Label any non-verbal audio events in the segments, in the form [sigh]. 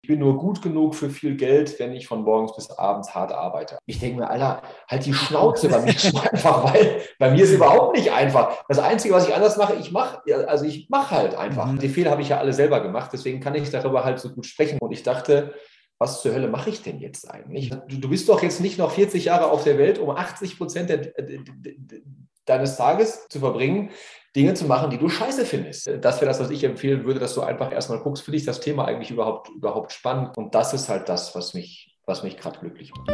Ich bin nur gut genug für viel Geld, wenn ich von morgens bis abends hart arbeite. Ich denke mir, Alter, halt die Schnauze bei mir [laughs] ist einfach, weil bei mir ist überhaupt nicht einfach. Das Einzige, was ich anders mache, ich mache, also ich mache halt einfach. Mhm. Die Fehler habe ich ja alle selber gemacht, deswegen kann ich darüber halt so gut sprechen. Und ich dachte, was zur Hölle mache ich denn jetzt eigentlich? Du, du, bist doch jetzt nicht noch 40 Jahre auf der Welt, um 80 Prozent deines Tages zu verbringen, Dinge zu machen, die du scheiße findest. Das wäre das, was ich empfehlen würde, dass du einfach erstmal guckst, finde ich das Thema eigentlich überhaupt, überhaupt spannend? Und das ist halt das, was mich, was mich gerade glücklich macht.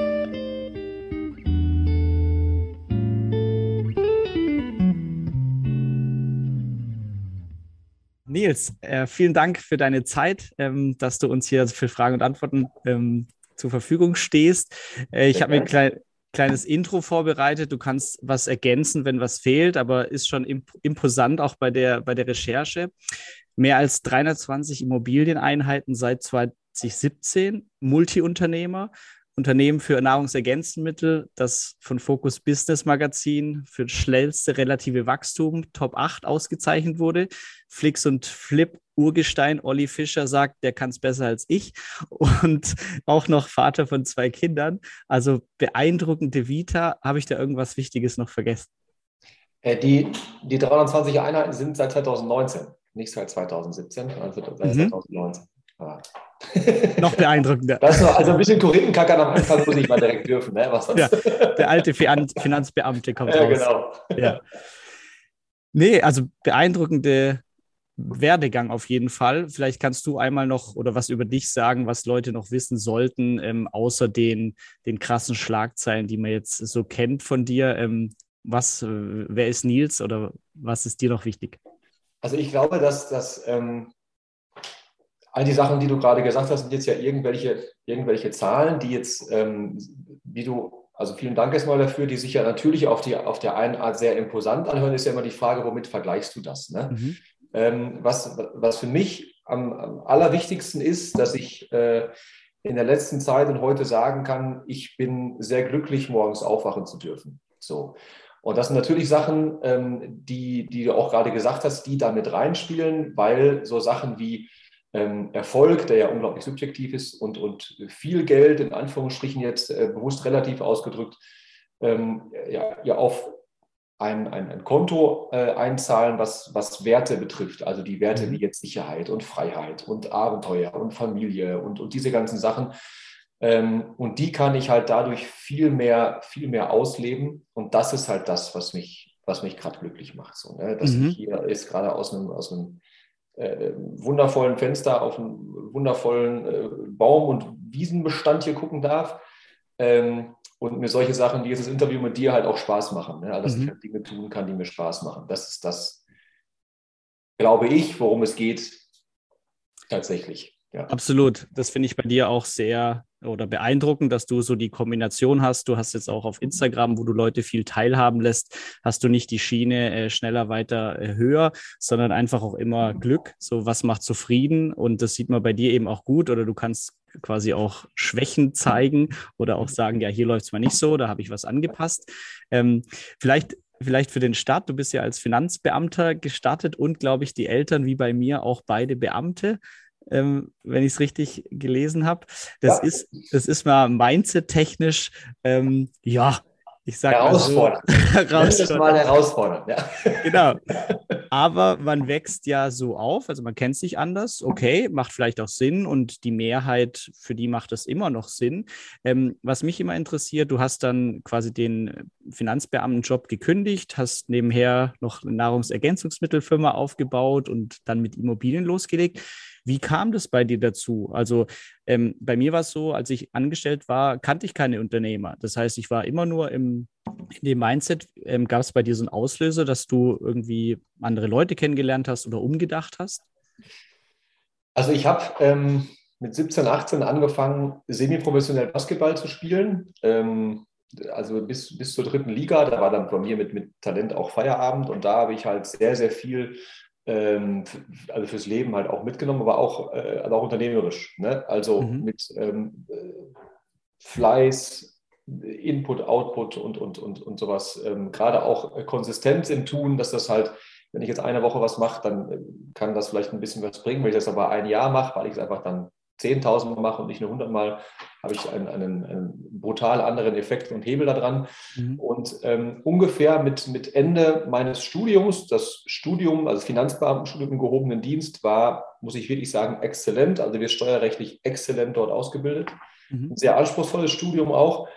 Nils, äh, vielen Dank für deine Zeit, ähm, dass du uns hier für Fragen und Antworten ähm, zur Verfügung stehst. Äh, ich habe mir klein, kleines Intro vorbereitet. Du kannst was ergänzen, wenn was fehlt, aber ist schon imp imposant auch bei der, bei der Recherche. Mehr als 320 Immobilieneinheiten seit 2017, Multiunternehmer, Unternehmen für Nahrungsergänzungsmittel, das von Focus Business Magazin für das schnellste relative Wachstum Top 8 ausgezeichnet wurde. Flix und Flip Urgestein Olli Fischer sagt, der kann es besser als ich und auch noch Vater von zwei Kindern. Also beeindruckende Vita. Habe ich da irgendwas Wichtiges noch vergessen? Äh, die, die 320 Einheiten sind seit 2019, nicht seit 2017, also seit mhm. 2019. Noch beeindruckender. [laughs] Ist also ein bisschen Korinthenkackern am Anfang muss ich mal direkt dürfen. Ne? Ja, der alte Finanzbeamte kommt ja, raus. Genau. Ja. Nee, also beeindruckende Werdegang auf jeden Fall. Vielleicht kannst du einmal noch oder was über dich sagen, was Leute noch wissen sollten, ähm, außer den, den krassen Schlagzeilen, die man jetzt so kennt von dir. Ähm, was, äh, wer ist Nils oder was ist dir noch wichtig? Also ich glaube, dass, dass ähm, all die Sachen, die du gerade gesagt hast, sind jetzt ja irgendwelche, irgendwelche Zahlen, die jetzt, ähm, wie du, also vielen Dank erstmal dafür, die sich ja natürlich auf, die, auf der einen Art sehr imposant anhören, ist ja immer die Frage, womit vergleichst du das? Ne? Mhm. Ähm, was, was für mich am, am, allerwichtigsten ist, dass ich äh, in der letzten Zeit und heute sagen kann, ich bin sehr glücklich, morgens aufwachen zu dürfen. So. Und das sind natürlich Sachen, ähm, die, die du auch gerade gesagt hast, die damit reinspielen, weil so Sachen wie Erfolg, der ja unglaublich subjektiv ist und, und viel Geld, in Anführungsstrichen jetzt äh, bewusst relativ ausgedrückt, ähm, ja, ja auf ein, ein, ein Konto äh, einzahlen, was, was Werte betrifft. Also die Werte mhm. wie jetzt Sicherheit und Freiheit und Abenteuer und Familie und, und diese ganzen Sachen. Ähm, und die kann ich halt dadurch viel mehr, viel mehr ausleben. Und das ist halt das, was mich, was mich gerade glücklich macht. So, ne? Dass mhm. ich hier ist gerade aus einem, aus einem äh, wundervollen Fenster auf einen wundervollen äh, Baum- und Wiesenbestand hier gucken darf. Ähm, und mir solche Sachen wie jetzt das Interview mit dir halt auch Spaß machen. Ne? Also, dass mhm. ich halt Dinge tun kann, die mir Spaß machen. Das ist das, glaube ich, worum es geht, tatsächlich. Ja. Absolut. Das finde ich bei dir auch sehr oder beeindruckend, dass du so die Kombination hast. Du hast jetzt auch auf Instagram, wo du Leute viel teilhaben lässt, hast du nicht die Schiene äh, schneller, weiter, äh, höher, sondern einfach auch immer Glück. So, was macht zufrieden? Und das sieht man bei dir eben auch gut. Oder du kannst quasi auch Schwächen zeigen oder auch sagen, ja, hier läuft es mal nicht so, da habe ich was angepasst. Ähm, vielleicht vielleicht für den Start. Du bist ja als Finanzbeamter gestartet und, glaube ich, die Eltern wie bei mir auch beide Beamte ähm, wenn ich es richtig gelesen habe. Das, ja. ist, das ist mal mindset-technisch, ähm, ja, ich sage herausfordernd. [laughs] So, das mal herausfordernd, ja. Genau. [laughs] Aber man wächst ja so auf, also man kennt sich anders, okay, macht vielleicht auch Sinn und die Mehrheit, für die macht das immer noch Sinn. Ähm, was mich immer interessiert, du hast dann quasi den Finanzbeamtenjob gekündigt, hast nebenher noch eine Nahrungsergänzungsmittelfirma aufgebaut und dann mit Immobilien losgelegt. Wie kam das bei dir dazu? Also ähm, bei mir war es so, als ich angestellt war, kannte ich keine Unternehmer. Das heißt, ich war immer nur im, in dem Mindset. Ähm, Gab es bei dir so einen Auslöser, dass du irgendwie andere Leute kennengelernt hast oder umgedacht hast? Also ich habe ähm, mit 17, 18 angefangen, semi-professionell Basketball zu spielen. Ähm, also bis, bis zur dritten Liga, da war dann bei mir mit, mit Talent auch Feierabend und da habe ich halt sehr, sehr viel ähm, also fürs Leben halt auch mitgenommen, aber auch, äh, aber auch unternehmerisch. Ne? Also mhm. mit ähm, Fleiß, Input, Output und, und, und, und sowas. Ähm, gerade auch Konsistenz im Tun, dass das halt, wenn ich jetzt eine Woche was mache, dann äh, kann das vielleicht ein bisschen was bringen. Wenn ich das aber ein Jahr mache, weil ich es einfach dann 10.000 Mal mache und nicht nur 100 Mal, habe ich einen, einen, einen, brutal anderen Effekt und Hebel daran. Mhm. Und ähm, ungefähr mit, mit Ende meines Studiums, das Studium, also Finanzbeamtenstudium im gehobenen Dienst, war, muss ich wirklich sagen, exzellent. Also wir steuerrechtlich exzellent dort ausgebildet. Mhm. Ein sehr anspruchsvolles Studium auch.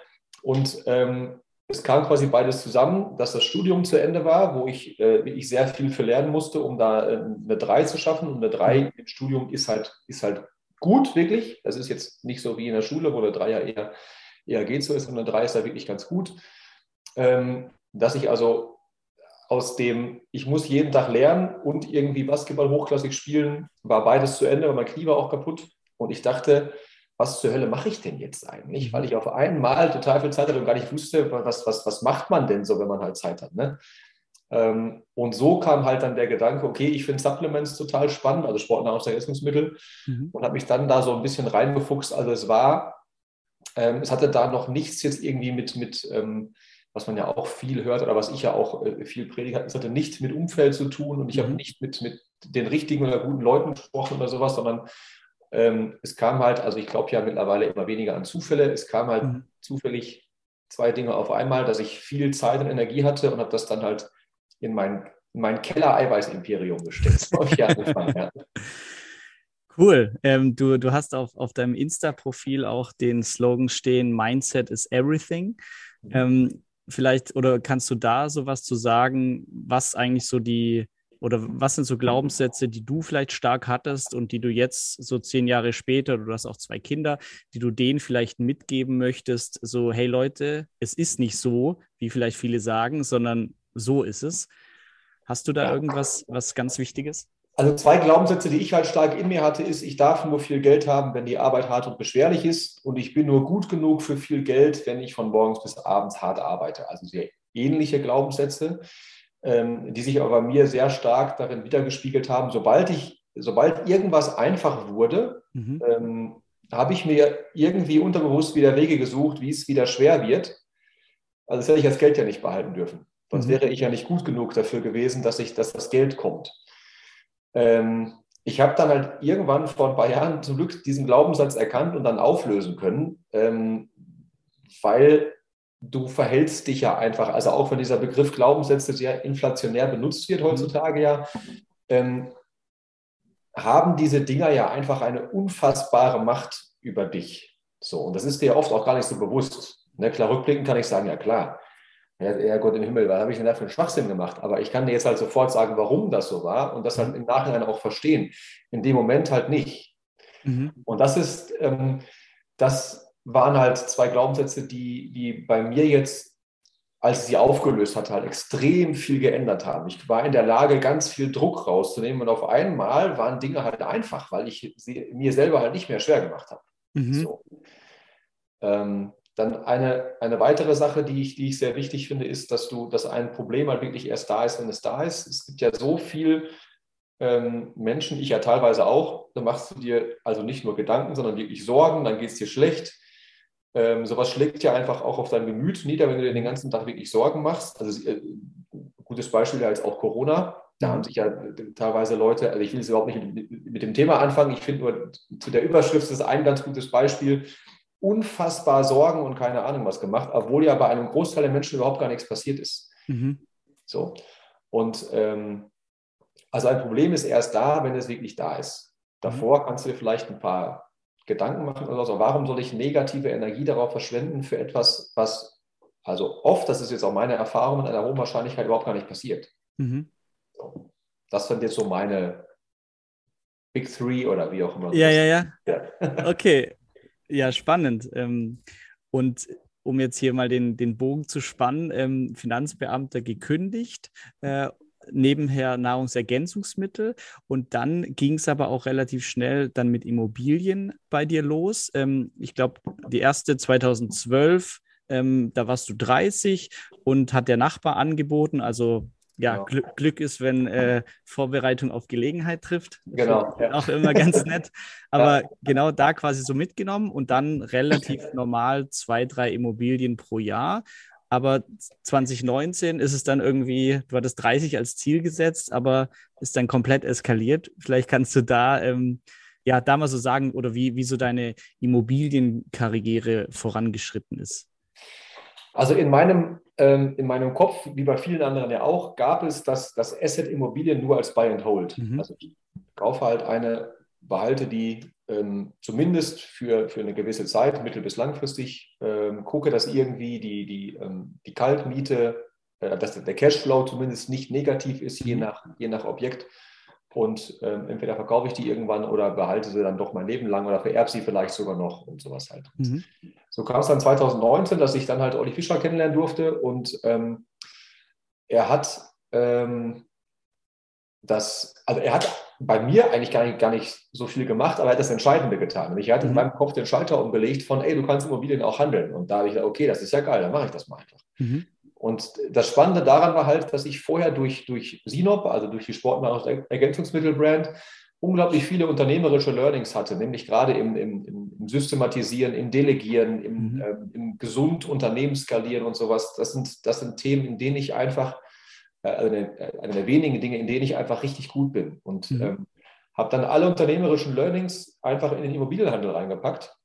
Und ähm, es kam quasi beides zusammen, dass das Studium zu Ende war, wo ich äh, wirklich sehr viel für lernen musste, um da äh, eine 3 zu schaffen. Und eine 3 mhm. im Studium ist halt, ist halt gut, wirklich. Das ist jetzt nicht so wie in der Schule, wo der Dreier eher, eher geht so ist, sondern Drei ist da wirklich ganz gut. Ähm, dass ich also aus dem, ich muss jeden Tag lernen und irgendwie Basketball hochklassig spielen, war beides zu Ende, weil mein Knie war auch kaputt. Und ich dachte, was zur Hölle mache ich denn jetzt eigentlich? Weil ich auf einmal total viel Zeit hatte und gar nicht wusste, was, was, was macht man denn so, wenn man halt Zeit hat. Ne? Ähm, und so kam halt dann der Gedanke, okay, ich finde Supplements total spannend, also Sportnahrungsergänzungsmittel, mhm. und habe mich dann da so ein bisschen reingefuchst. Also es war, ähm, es hatte da noch nichts jetzt irgendwie mit, mit ähm, was man ja auch viel hört oder was ich ja auch äh, viel predige, es hatte nichts mit Umfeld zu tun und ich mhm. habe nicht mit, mit den richtigen oder guten Leuten gesprochen oder sowas, sondern ähm, es kam halt, also ich glaube ja mittlerweile immer weniger an Zufälle, es kam halt mhm. zufällig zwei Dinge auf einmal, dass ich viel Zeit und Energie hatte und habe das dann halt in mein, in mein Keller-Eiweiß-Imperium gesteckt. [laughs] Ja. Cool. Ähm, du, du hast auf, auf deinem Insta-Profil auch den Slogan stehen, Mindset is everything. Mhm. Ähm, vielleicht, oder kannst du da sowas zu sagen, was eigentlich so die, oder was sind so Glaubenssätze, die du vielleicht stark hattest und die du jetzt so zehn Jahre später, du hast auch zwei Kinder, die du denen vielleicht mitgeben möchtest, so, hey Leute, es ist nicht so, wie vielleicht viele sagen, sondern so ist es. Hast du da irgendwas, was ganz Wichtiges? Also zwei Glaubenssätze, die ich halt stark in mir hatte, ist, ich darf nur viel Geld haben, wenn die Arbeit hart und beschwerlich ist und ich bin nur gut genug für viel Geld, wenn ich von morgens bis abends hart arbeite. Also sehr ähnliche Glaubenssätze, ähm, die sich aber bei mir sehr stark darin wiedergespiegelt haben. Sobald ich, sobald irgendwas einfach wurde, mhm. ähm, habe ich mir irgendwie unterbewusst wieder Wege gesucht, wie es wieder schwer wird. Also das hätte ich das Geld ja nicht behalten dürfen. Sonst mhm. wäre ich ja nicht gut genug dafür gewesen, dass, ich, dass das Geld kommt. Ähm, ich habe dann halt irgendwann vor ein paar Jahren zum Glück diesen Glaubenssatz erkannt und dann auflösen können, ähm, weil du verhältst dich ja einfach, also auch wenn dieser Begriff Glaubenssätze sehr inflationär benutzt wird heutzutage ja, ähm, haben diese Dinger ja einfach eine unfassbare Macht über dich. So, und das ist dir oft auch gar nicht so bewusst. Ne, klar, rückblickend kann ich sagen, ja klar, ja, Gott im Himmel, was habe ich denn da für einen Schwachsinn gemacht? Aber ich kann dir jetzt halt sofort sagen, warum das so war und das halt im Nachhinein auch verstehen. In dem Moment halt nicht. Mhm. Und das ist, ähm, das waren halt zwei Glaubenssätze, die, die bei mir jetzt, als ich sie aufgelöst hatte, halt extrem viel geändert haben. Ich war in der Lage, ganz viel Druck rauszunehmen und auf einmal waren Dinge halt einfach, weil ich sie mir selber halt nicht mehr schwer gemacht habe. Mhm. So. Ähm, dann eine, eine weitere Sache, die ich, die ich sehr wichtig finde, ist, dass du, dass ein Problem halt wirklich erst da ist, wenn es da ist. Es gibt ja so viel ähm, Menschen, ich ja teilweise auch, da machst du dir also nicht nur Gedanken, sondern wirklich Sorgen, dann geht es dir schlecht. Ähm, sowas schlägt ja einfach auch auf dein Gemüt nieder, wenn du dir den ganzen Tag wirklich Sorgen machst. Also äh, gutes Beispiel ja auch Corona. Da haben sich ja teilweise Leute, also ich will jetzt überhaupt nicht mit, mit dem Thema anfangen, ich finde nur zu der Überschrift ist ein ganz gutes Beispiel unfassbar Sorgen und keine Ahnung was gemacht, obwohl ja bei einem Großteil der Menschen überhaupt gar nichts passiert ist. Mhm. So. Und ähm, also ein Problem ist erst da, wenn es wirklich da ist. Davor mhm. kannst du dir vielleicht ein paar Gedanken machen oder so. Warum soll ich negative Energie darauf verschwenden für etwas, was also oft, das ist jetzt auch meine Erfahrung, mit einer hohen Wahrscheinlichkeit überhaupt gar nicht passiert. Mhm. So. Das sind jetzt so meine Big Three oder wie auch immer. Ja, ja, ja, ja. Okay. Ja, spannend. Ähm, und um jetzt hier mal den, den Bogen zu spannen, ähm, Finanzbeamter gekündigt, äh, nebenher Nahrungsergänzungsmittel und dann ging es aber auch relativ schnell dann mit Immobilien bei dir los. Ähm, ich glaube, die erste 2012, ähm, da warst du 30 und hat der Nachbar angeboten, also ja. Glück, Glück, ist, wenn äh, Vorbereitung auf Gelegenheit trifft. Genau. Ja. [laughs] Auch immer ganz nett. [laughs] Aber ja. genau da quasi so mitgenommen und dann relativ [laughs] normal zwei, drei Immobilien pro Jahr. Aber 2019 ist es dann irgendwie, du hattest 30 als Ziel gesetzt, aber ist dann komplett eskaliert. Vielleicht kannst du da ähm, ja, da mal so sagen, oder wie, wie so deine Immobilienkarriere vorangeschritten ist? Also in meinem, ähm, in meinem Kopf, wie bei vielen anderen ja auch, gab es das, das Asset Immobilien nur als Buy and Hold. Mhm. Also ich kaufe halt eine, behalte die ähm, zumindest für, für eine gewisse Zeit, mittel- bis langfristig, ähm, gucke, dass irgendwie die, die, ähm, die Kaltmiete, äh, dass der Cashflow zumindest nicht negativ ist, je mhm. nach, je nach Objekt. Und ähm, entweder verkaufe ich die irgendwann oder behalte sie dann doch mein Leben lang oder vererbe sie vielleicht sogar noch und sowas halt. Mhm. So kam es dann 2019, dass ich dann halt Olli Fischer kennenlernen durfte und ähm, er hat ähm, das, also er hat bei mir eigentlich gar nicht, gar nicht so viel gemacht, aber er hat das Entscheidende getan. Und ich hatte mhm. in meinem Kopf den Schalter umgelegt von, ey, du kannst Immobilien auch handeln. Und da habe ich gedacht, okay, das ist ja geil, dann mache ich das mal einfach. Mhm. Und das Spannende daran war halt, dass ich vorher durch, durch Sinop, also durch die Sportnahrungsergänzungsmittelbrand, unglaublich viele unternehmerische Learnings hatte, nämlich gerade im, im, im Systematisieren, im Delegieren, im, mhm. ähm, im gesund Unternehmen skalieren und sowas. Das sind, das sind Themen, in denen ich einfach äh, also eine, äh, eine, der wenigen Dinge, in denen ich einfach richtig gut bin. Und mhm. ähm, habe dann alle unternehmerischen Learnings einfach in den Immobilienhandel reingepackt.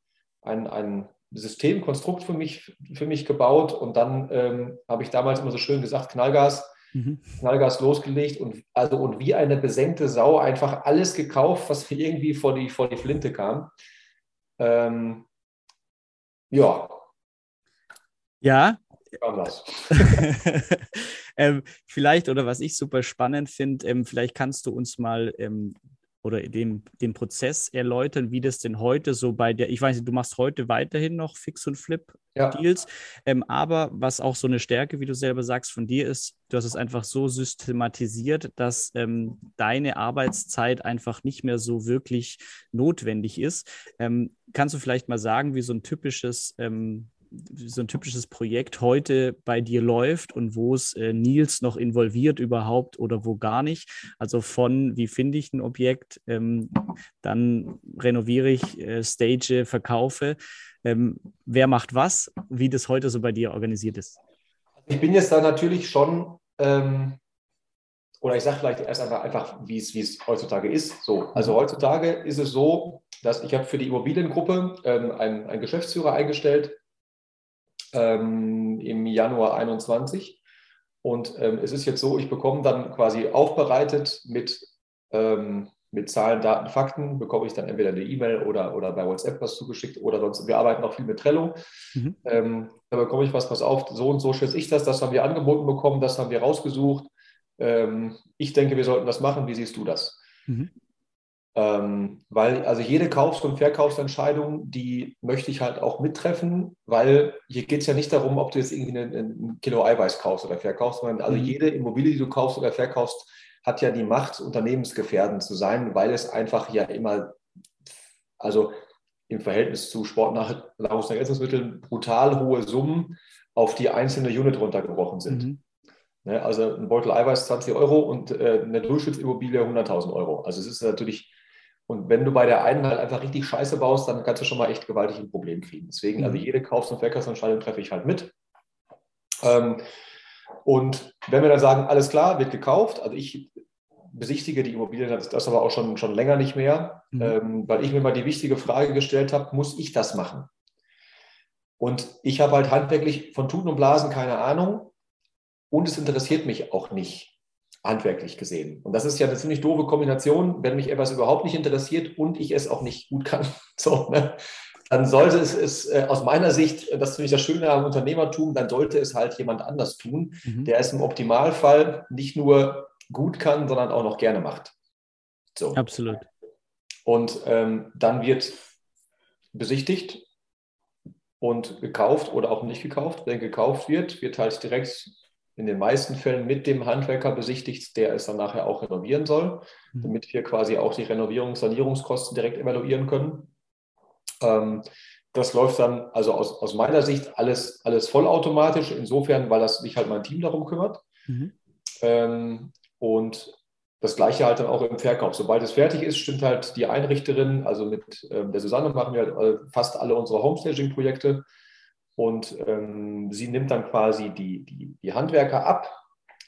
Ein, ein Systemkonstrukt für mich, für mich gebaut und dann ähm, habe ich damals immer so schön gesagt, Knallgas, mhm. Knallgas losgelegt und also und wie eine besenkte Sau einfach alles gekauft, was irgendwie vor die, vor die Flinte kam. Ähm, ja. Ja, [laughs] ähm, vielleicht, oder was ich super spannend finde, ähm, vielleicht kannst du uns mal ähm, oder den, den Prozess erläutern, wie das denn heute so bei der, ich weiß nicht, du machst heute weiterhin noch Fix und Flip-Deals, ja. ähm, aber was auch so eine Stärke, wie du selber sagst, von dir ist, du hast es einfach so systematisiert, dass ähm, deine Arbeitszeit einfach nicht mehr so wirklich notwendig ist. Ähm, kannst du vielleicht mal sagen, wie so ein typisches ähm, so ein typisches Projekt heute bei dir läuft und wo es äh, Nils noch involviert überhaupt oder wo gar nicht. Also von, wie finde ich ein Objekt, ähm, dann renoviere ich, äh, stage, verkaufe. Ähm, wer macht was, wie das heute so bei dir organisiert ist? Ich bin jetzt da natürlich schon, ähm, oder ich sage vielleicht erst einfach, einfach wie es, heutzutage ist. So, also heutzutage ist es so, dass ich habe für die Immobiliengruppe ähm, einen, einen Geschäftsführer eingestellt, ähm, im Januar 21. Und ähm, es ist jetzt so, ich bekomme dann quasi aufbereitet mit, ähm, mit Zahlen, Daten, Fakten, bekomme ich dann entweder eine E-Mail oder, oder bei WhatsApp was zugeschickt oder sonst, wir arbeiten auch viel mit Trello. Mhm. Ähm, da bekomme ich was, pass auf, so und so schätze ich das, das haben wir angeboten bekommen, das haben wir rausgesucht. Ähm, ich denke, wir sollten das machen, wie siehst du das? Mhm. Ähm, weil also jede Kaufs- und Verkaufsentscheidung, die möchte ich halt auch mittreffen, weil hier geht es ja nicht darum, ob du jetzt irgendwie ein Kilo Eiweiß kaufst oder verkaufst, sondern also mhm. jede Immobilie, die du kaufst oder verkaufst, hat ja die Macht, unternehmensgefährdend zu sein, weil es einfach ja immer, also im Verhältnis zu Sportnahrungsergänzungsmitteln brutal hohe Summen auf die einzelne Unit runtergebrochen sind. Mhm. Ne, also ein Beutel Eiweiß 20 Euro und äh, eine Durchschnittsimmobilie 100.000 Euro. Also es ist natürlich und wenn du bei der einen halt einfach richtig Scheiße baust, dann kannst du schon mal echt gewaltig ein Problem kriegen. Deswegen, also mhm. jede Kaufs- und Verkaufsentscheidung treffe ich halt mit. Ähm, und wenn wir dann sagen, alles klar, wird gekauft, also ich besichtige die Immobilien, das, das aber auch schon, schon länger nicht mehr, mhm. ähm, weil ich mir mal die wichtige Frage gestellt habe, muss ich das machen? Und ich habe halt handwerklich von Tuten und Blasen keine Ahnung und es interessiert mich auch nicht handwerklich gesehen. Und das ist ja eine ziemlich doofe Kombination, wenn mich etwas überhaupt nicht interessiert und ich es auch nicht gut kann. [laughs] So, ne? Dann sollte es, es äh, aus meiner Sicht, das finde ich das Schöne am Unternehmertum, dann sollte es halt jemand anders tun, mhm. der es im Optimalfall nicht nur gut kann, sondern auch noch gerne macht. So. Absolut. Und ähm, dann wird besichtigt und gekauft oder auch nicht gekauft. Wenn gekauft wird, wird halt direkt in den meisten Fällen mit dem Handwerker besichtigt, der es dann nachher auch renovieren soll, mhm. damit wir quasi auch die Renovierungs-, Sanierungskosten direkt evaluieren können. Ähm, das läuft dann also aus, aus meiner Sicht alles, alles vollautomatisch, insofern, weil das sich halt mein Team darum kümmert. Mhm. Ähm, und das gleiche halt dann auch im Verkauf. Sobald es fertig ist, stimmt halt die Einrichterin, also mit ähm, der Susanne machen wir halt fast alle unsere Homestaging-Projekte und ähm, sie nimmt dann quasi die, die, die Handwerker ab,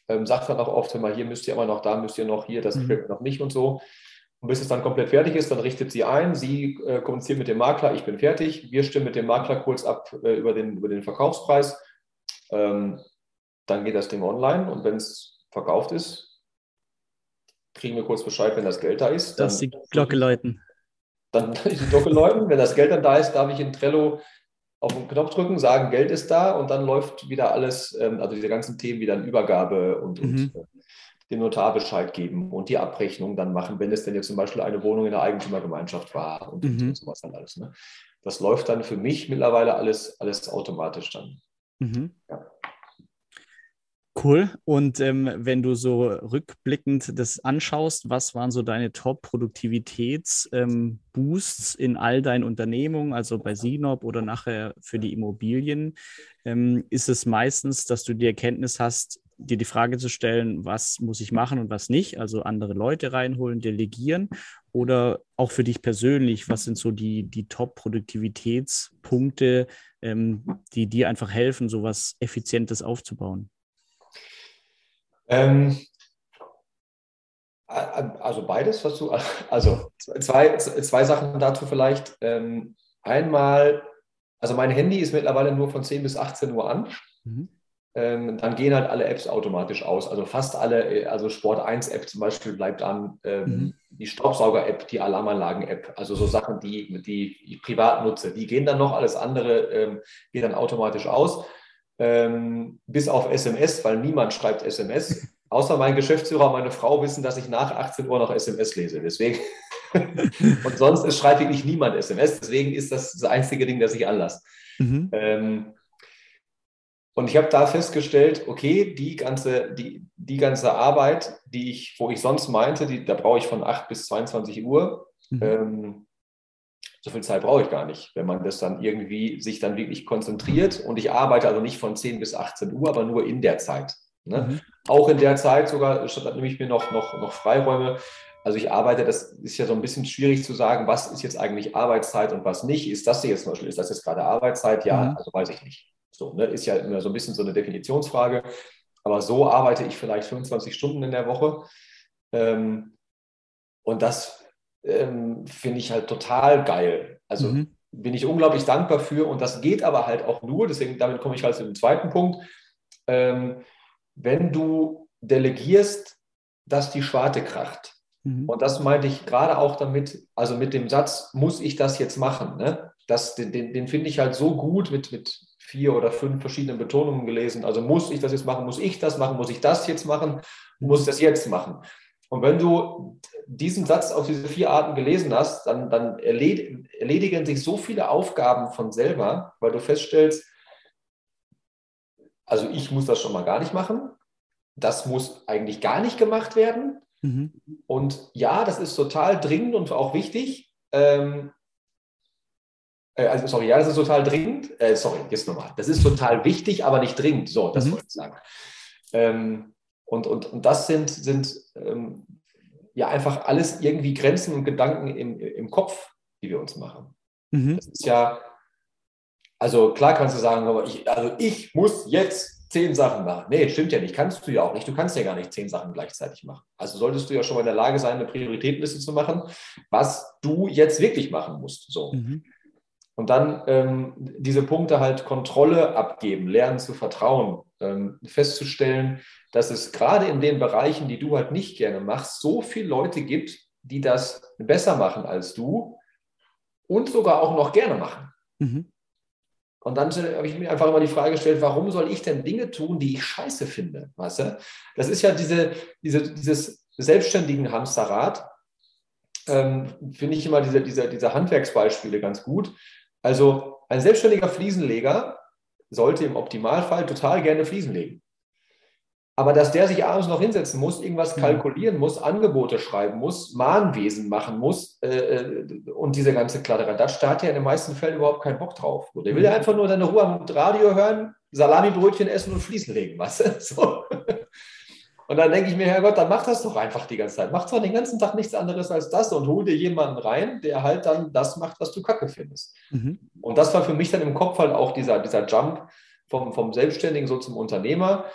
ähm, sagt dann auch oft immer, hier müsst ihr immer noch, da müsst ihr noch, hier, das mhm. gefällt mir noch nicht und so. Und bis es dann komplett fertig ist, dann richtet sie ein, sie äh, kommuniziert mit dem Makler, ich bin fertig, wir stimmen mit dem Makler kurz ab äh, über, den, über den Verkaufspreis. Ähm, dann geht das Ding online und wenn es verkauft ist, kriegen wir kurz Bescheid, wenn das Geld da ist. Dass die Glocke läuten. Dann die Glocke läuten. Wenn das Geld dann da ist, darf ich in Trello auf den Knopf drücken, sagen, Geld ist da und dann läuft wieder alles, ähm, also diese ganzen Themen wieder in Übergabe und, mhm. und äh, dem Notar Bescheid geben und die Abrechnung dann machen, wenn es denn jetzt zum Beispiel eine Wohnung in der Eigentümergemeinschaft war und, mhm. sowas dann alles. Ne? Das läuft dann für mich mittlerweile alles, alles automatisch dann. Mhm. Ja. Cool. Und ähm, wenn du so rückblickend das anschaust, was waren so deine Top-Produktivitäts-Boosts ähm, in all deinen Unternehmungen, also bei Sinop oder nachher für die Immobilien? Ähm, ist es meistens, dass du die Erkenntnis hast, dir die Frage zu stellen, was muss ich machen und was nicht, also andere Leute reinholen, delegieren oder auch für dich persönlich, was sind so die, die Top-Produktivitätspunkte, ähm, die dir einfach helfen, so was Effizientes aufzubauen? Ähm, also beides, was du, also zwei, zwei Sachen dazu vielleicht. Ähm, einmal, also mein Handy ist mittlerweile nur von 10 bis 18 Uhr an. Mhm. Ähm, dann gehen halt alle Apps automatisch aus. Also fast alle, also Sport 1 App zum Beispiel bleibt an, ähm, mhm. die Staubsauger-App, die Alarmanlagen-App, also so Sachen, die, die ich privat nutze, die gehen dann noch, alles andere ähm, geht dann automatisch aus ähm, bis auf SMS, weil niemand schreibt SMS. Außer mein Geschäftsführer und meine Frau wissen, dass ich nach 18 Uhr noch SMS lese. Deswegen. [laughs] und sonst schreibt wirklich niemand SMS. Deswegen ist das das einzige Ding, das ich anlasse. Mhm. Ähm, und ich habe da festgestellt, okay, die ganze, die, die ganze Arbeit, die ich, wo ich sonst meinte, die, da brauche ich von 8 bis 22 Uhr, mhm. ähm, so viel Zeit brauche ich gar nicht, wenn man das dann irgendwie sich dann wirklich konzentriert. Und ich arbeite also nicht von 10 bis 18 Uhr, aber nur in der Zeit. Ne? Mhm. Auch in der Zeit sogar, statt nehme ich mir noch, noch, noch Freiräume. Also ich arbeite, das ist ja so ein bisschen schwierig zu sagen, was ist jetzt eigentlich Arbeitszeit und was nicht. Ist das jetzt zum Beispiel, ist das jetzt gerade Arbeitszeit? Ja, mhm. also weiß ich nicht. So, ne? Ist ja immer so ein bisschen so eine Definitionsfrage. Aber so arbeite ich vielleicht 25 Stunden in der Woche. Ähm, und das ähm, finde ich halt total geil. Also mhm. bin ich unglaublich dankbar für und das geht aber halt auch nur, deswegen damit komme ich halt zu dem zweiten Punkt, ähm, wenn du delegierst, dass die Schwarte kracht. Mhm. Und das meinte ich gerade auch damit, also mit dem Satz, muss ich das jetzt machen? Ne? Das, den den, den finde ich halt so gut mit, mit vier oder fünf verschiedenen Betonungen gelesen. Also muss ich das jetzt machen, muss ich das machen, muss ich das jetzt machen, muss ich das jetzt machen. Und wenn du diesen Satz auf diese vier Arten gelesen hast, dann, dann erledigen sich so viele Aufgaben von selber, weil du feststellst, also ich muss das schon mal gar nicht machen. Das muss eigentlich gar nicht gemacht werden. Mhm. Und ja, das ist total dringend und auch wichtig. Ähm, äh, also sorry, ja, das ist total dringend. Äh, sorry, jetzt nochmal. Das ist total wichtig, aber nicht dringend. So, das mhm. wollte ich sagen. Ähm, und, und, und das sind, sind ähm, ja einfach alles irgendwie Grenzen und Gedanken im, im Kopf, die wir uns machen. Mhm. Das ist ja, also klar kannst du sagen, aber ich, also ich muss jetzt zehn Sachen machen. Nee, stimmt ja nicht, kannst du ja auch nicht. Du kannst ja gar nicht zehn Sachen gleichzeitig machen. Also solltest du ja schon mal in der Lage sein, eine Prioritätenliste zu machen, was du jetzt wirklich machen musst. So. Mhm. Und dann ähm, diese Punkte halt Kontrolle abgeben, lernen zu vertrauen, ähm, festzustellen, dass es gerade in den Bereichen, die du halt nicht gerne machst, so viele Leute gibt, die das besser machen als du und sogar auch noch gerne machen. Mhm. Und dann habe ich mir einfach immer die Frage gestellt, warum soll ich denn Dinge tun, die ich scheiße finde? Weißt du? Das ist ja diese, diese, dieses selbstständigen Hamsterrad. Ähm, finde ich immer diese, diese, diese Handwerksbeispiele ganz gut. Also ein selbstständiger Fliesenleger sollte im Optimalfall total gerne Fliesen legen. Aber dass der sich abends noch hinsetzen muss, irgendwas mhm. kalkulieren muss, Angebote schreiben muss, Mahnwesen machen muss äh, äh und diese ganze Kladderadatsch, da hat er in den meisten Fällen überhaupt keinen Bock drauf. Der will ja mhm. einfach nur seine Ruhe am Radio hören, Salamibrötchen essen und Fliesen legen, du? [laughs] So. Und dann denke ich mir, Herrgott, dann mach das doch einfach die ganze Zeit. Mach zwar den ganzen Tag nichts anderes als das und hol dir jemanden rein, der halt dann das macht, was du kacke findest. Mhm. Und das war für mich dann im Kopf halt auch dieser, dieser Jump vom, vom Selbstständigen so zum Unternehmer.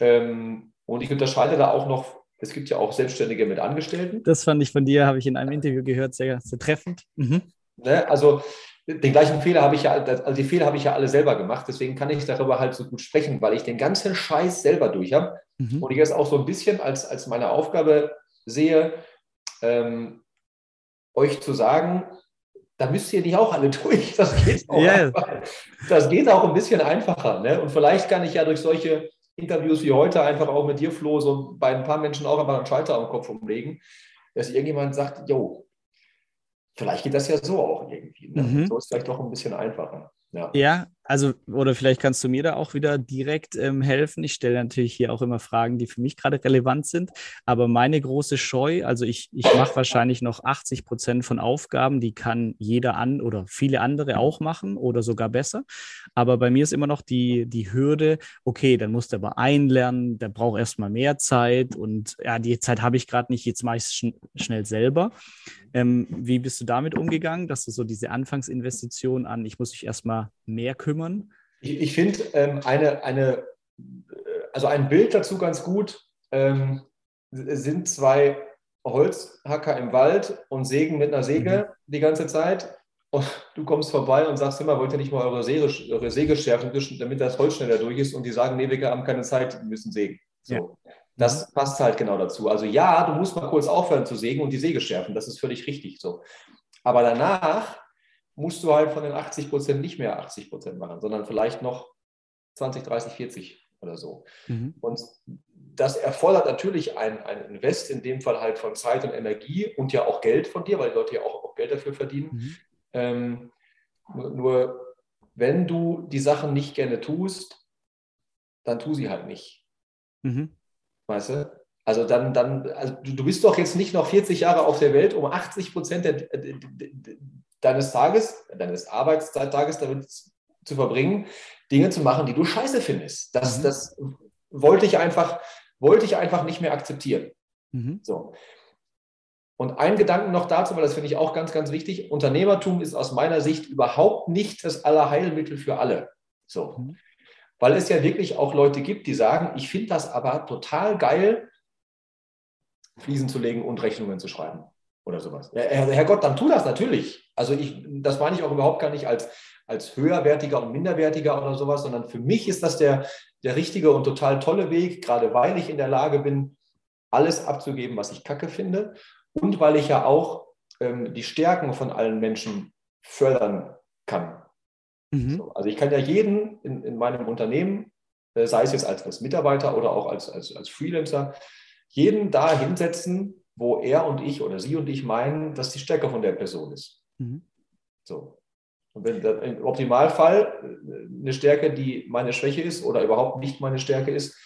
Ähm, und ich unterscheide da auch noch Es gibt ja auch Selbstständige mit Angestellten. Das fand ich von dir, habe ich in einem Interview gehört, sehr, sehr treffend. Mhm. Ne? Also den gleichen Fehler habe ich ja, also die Fehler habe ich ja alle selber gemacht, deswegen kann ich darüber halt so gut sprechen, weil ich den ganzen Scheiß selber durch habe mhm. und ich es auch so ein bisschen als, als meine Aufgabe sehe, ähm, euch zu sagen, da müsst ihr nicht auch alle [laughs] durch. Das geht auch, yeah. das geht auch ein bisschen einfacher. Ne? Und vielleicht kann ich ja durch solche Interviews wie heute einfach auch mit dir, Flo, so bei ein paar Menschen auch einfach einen Schalter am Kopf umlegen, dass irgendjemand sagt, jo, vielleicht geht das ja so auch irgendwie. Ne? Mhm. So ist vielleicht doch ein bisschen einfacher. Ja. ja, also, oder vielleicht kannst du mir da auch wieder direkt ähm, helfen. Ich stelle natürlich hier auch immer Fragen, die für mich gerade relevant sind. Aber meine große Scheu, also ich, ich mache wahrscheinlich noch 80 Prozent von Aufgaben, die kann jeder an oder viele andere auch machen oder sogar besser. Aber bei mir ist immer noch die, die Hürde, okay, dann musst du aber einlernen, der braucht erstmal mehr Zeit und ja, die Zeit habe ich gerade nicht, jetzt mache ich es schn schnell selber. Ähm, wie bist du damit umgegangen, dass du so diese Anfangsinvestition an, ich muss mich erstmal mehr kümmern? Ich, ich finde ähm, eine, eine, also ein Bild dazu ganz gut, ähm, sind zwei Holzhacker im Wald und sägen mit einer Säge mhm. die ganze Zeit. Und du kommst vorbei und sagst immer, wollt ihr nicht mal eure Säge, eure Säge schärfen, damit das Holz schneller durch ist? Und die sagen, nee, wir haben keine Zeit, wir müssen sägen. So. Ja. Das passt halt genau dazu. Also ja, du musst mal kurz aufhören zu sägen und die Säge schärfen. Das ist völlig richtig so. Aber danach musst du halt von den 80 Prozent nicht mehr 80 Prozent machen, sondern vielleicht noch 20, 30, 40 oder so. Mhm. Und das erfordert natürlich ein, ein Invest, in dem Fall halt von Zeit und Energie und ja auch Geld von dir, weil die Leute ja auch, auch Geld dafür verdienen. Mhm. Ähm, nur, nur wenn du die Sachen nicht gerne tust, dann tu sie halt nicht. Mhm. Weißt du? Also dann, dann also du bist doch jetzt nicht noch 40 Jahre auf der Welt, um 80 Prozent deines Tages, deines Arbeitstages damit zu verbringen, Dinge zu machen, die du scheiße findest. Das, mhm. das wollte ich einfach, wollte ich einfach nicht mehr akzeptieren. Mhm. So. Und ein Gedanken noch dazu, weil das finde ich auch ganz, ganz wichtig. Unternehmertum ist aus meiner Sicht überhaupt nicht das Allerheilmittel für alle. So. Mhm weil es ja wirklich auch Leute gibt, die sagen, ich finde das aber total geil, Fliesen zu legen und Rechnungen zu schreiben oder sowas. Ja, Herrgott, dann tu das natürlich. Also ich, das meine ich auch überhaupt gar nicht als, als höherwertiger und minderwertiger oder sowas, sondern für mich ist das der, der richtige und total tolle Weg, gerade weil ich in der Lage bin, alles abzugeben, was ich kacke finde und weil ich ja auch ähm, die Stärken von allen Menschen fördern kann. Mhm. So, also ich kann ja jeden in, in meinem Unternehmen, äh, sei es jetzt als, als Mitarbeiter oder auch als, als, als Freelancer, jeden da hinsetzen, wo er und ich oder sie und ich meinen, dass die Stärke von der Person ist. Mhm. So. Und wenn das, im Optimalfall äh, eine Stärke, die meine Schwäche ist oder überhaupt nicht meine Stärke ist,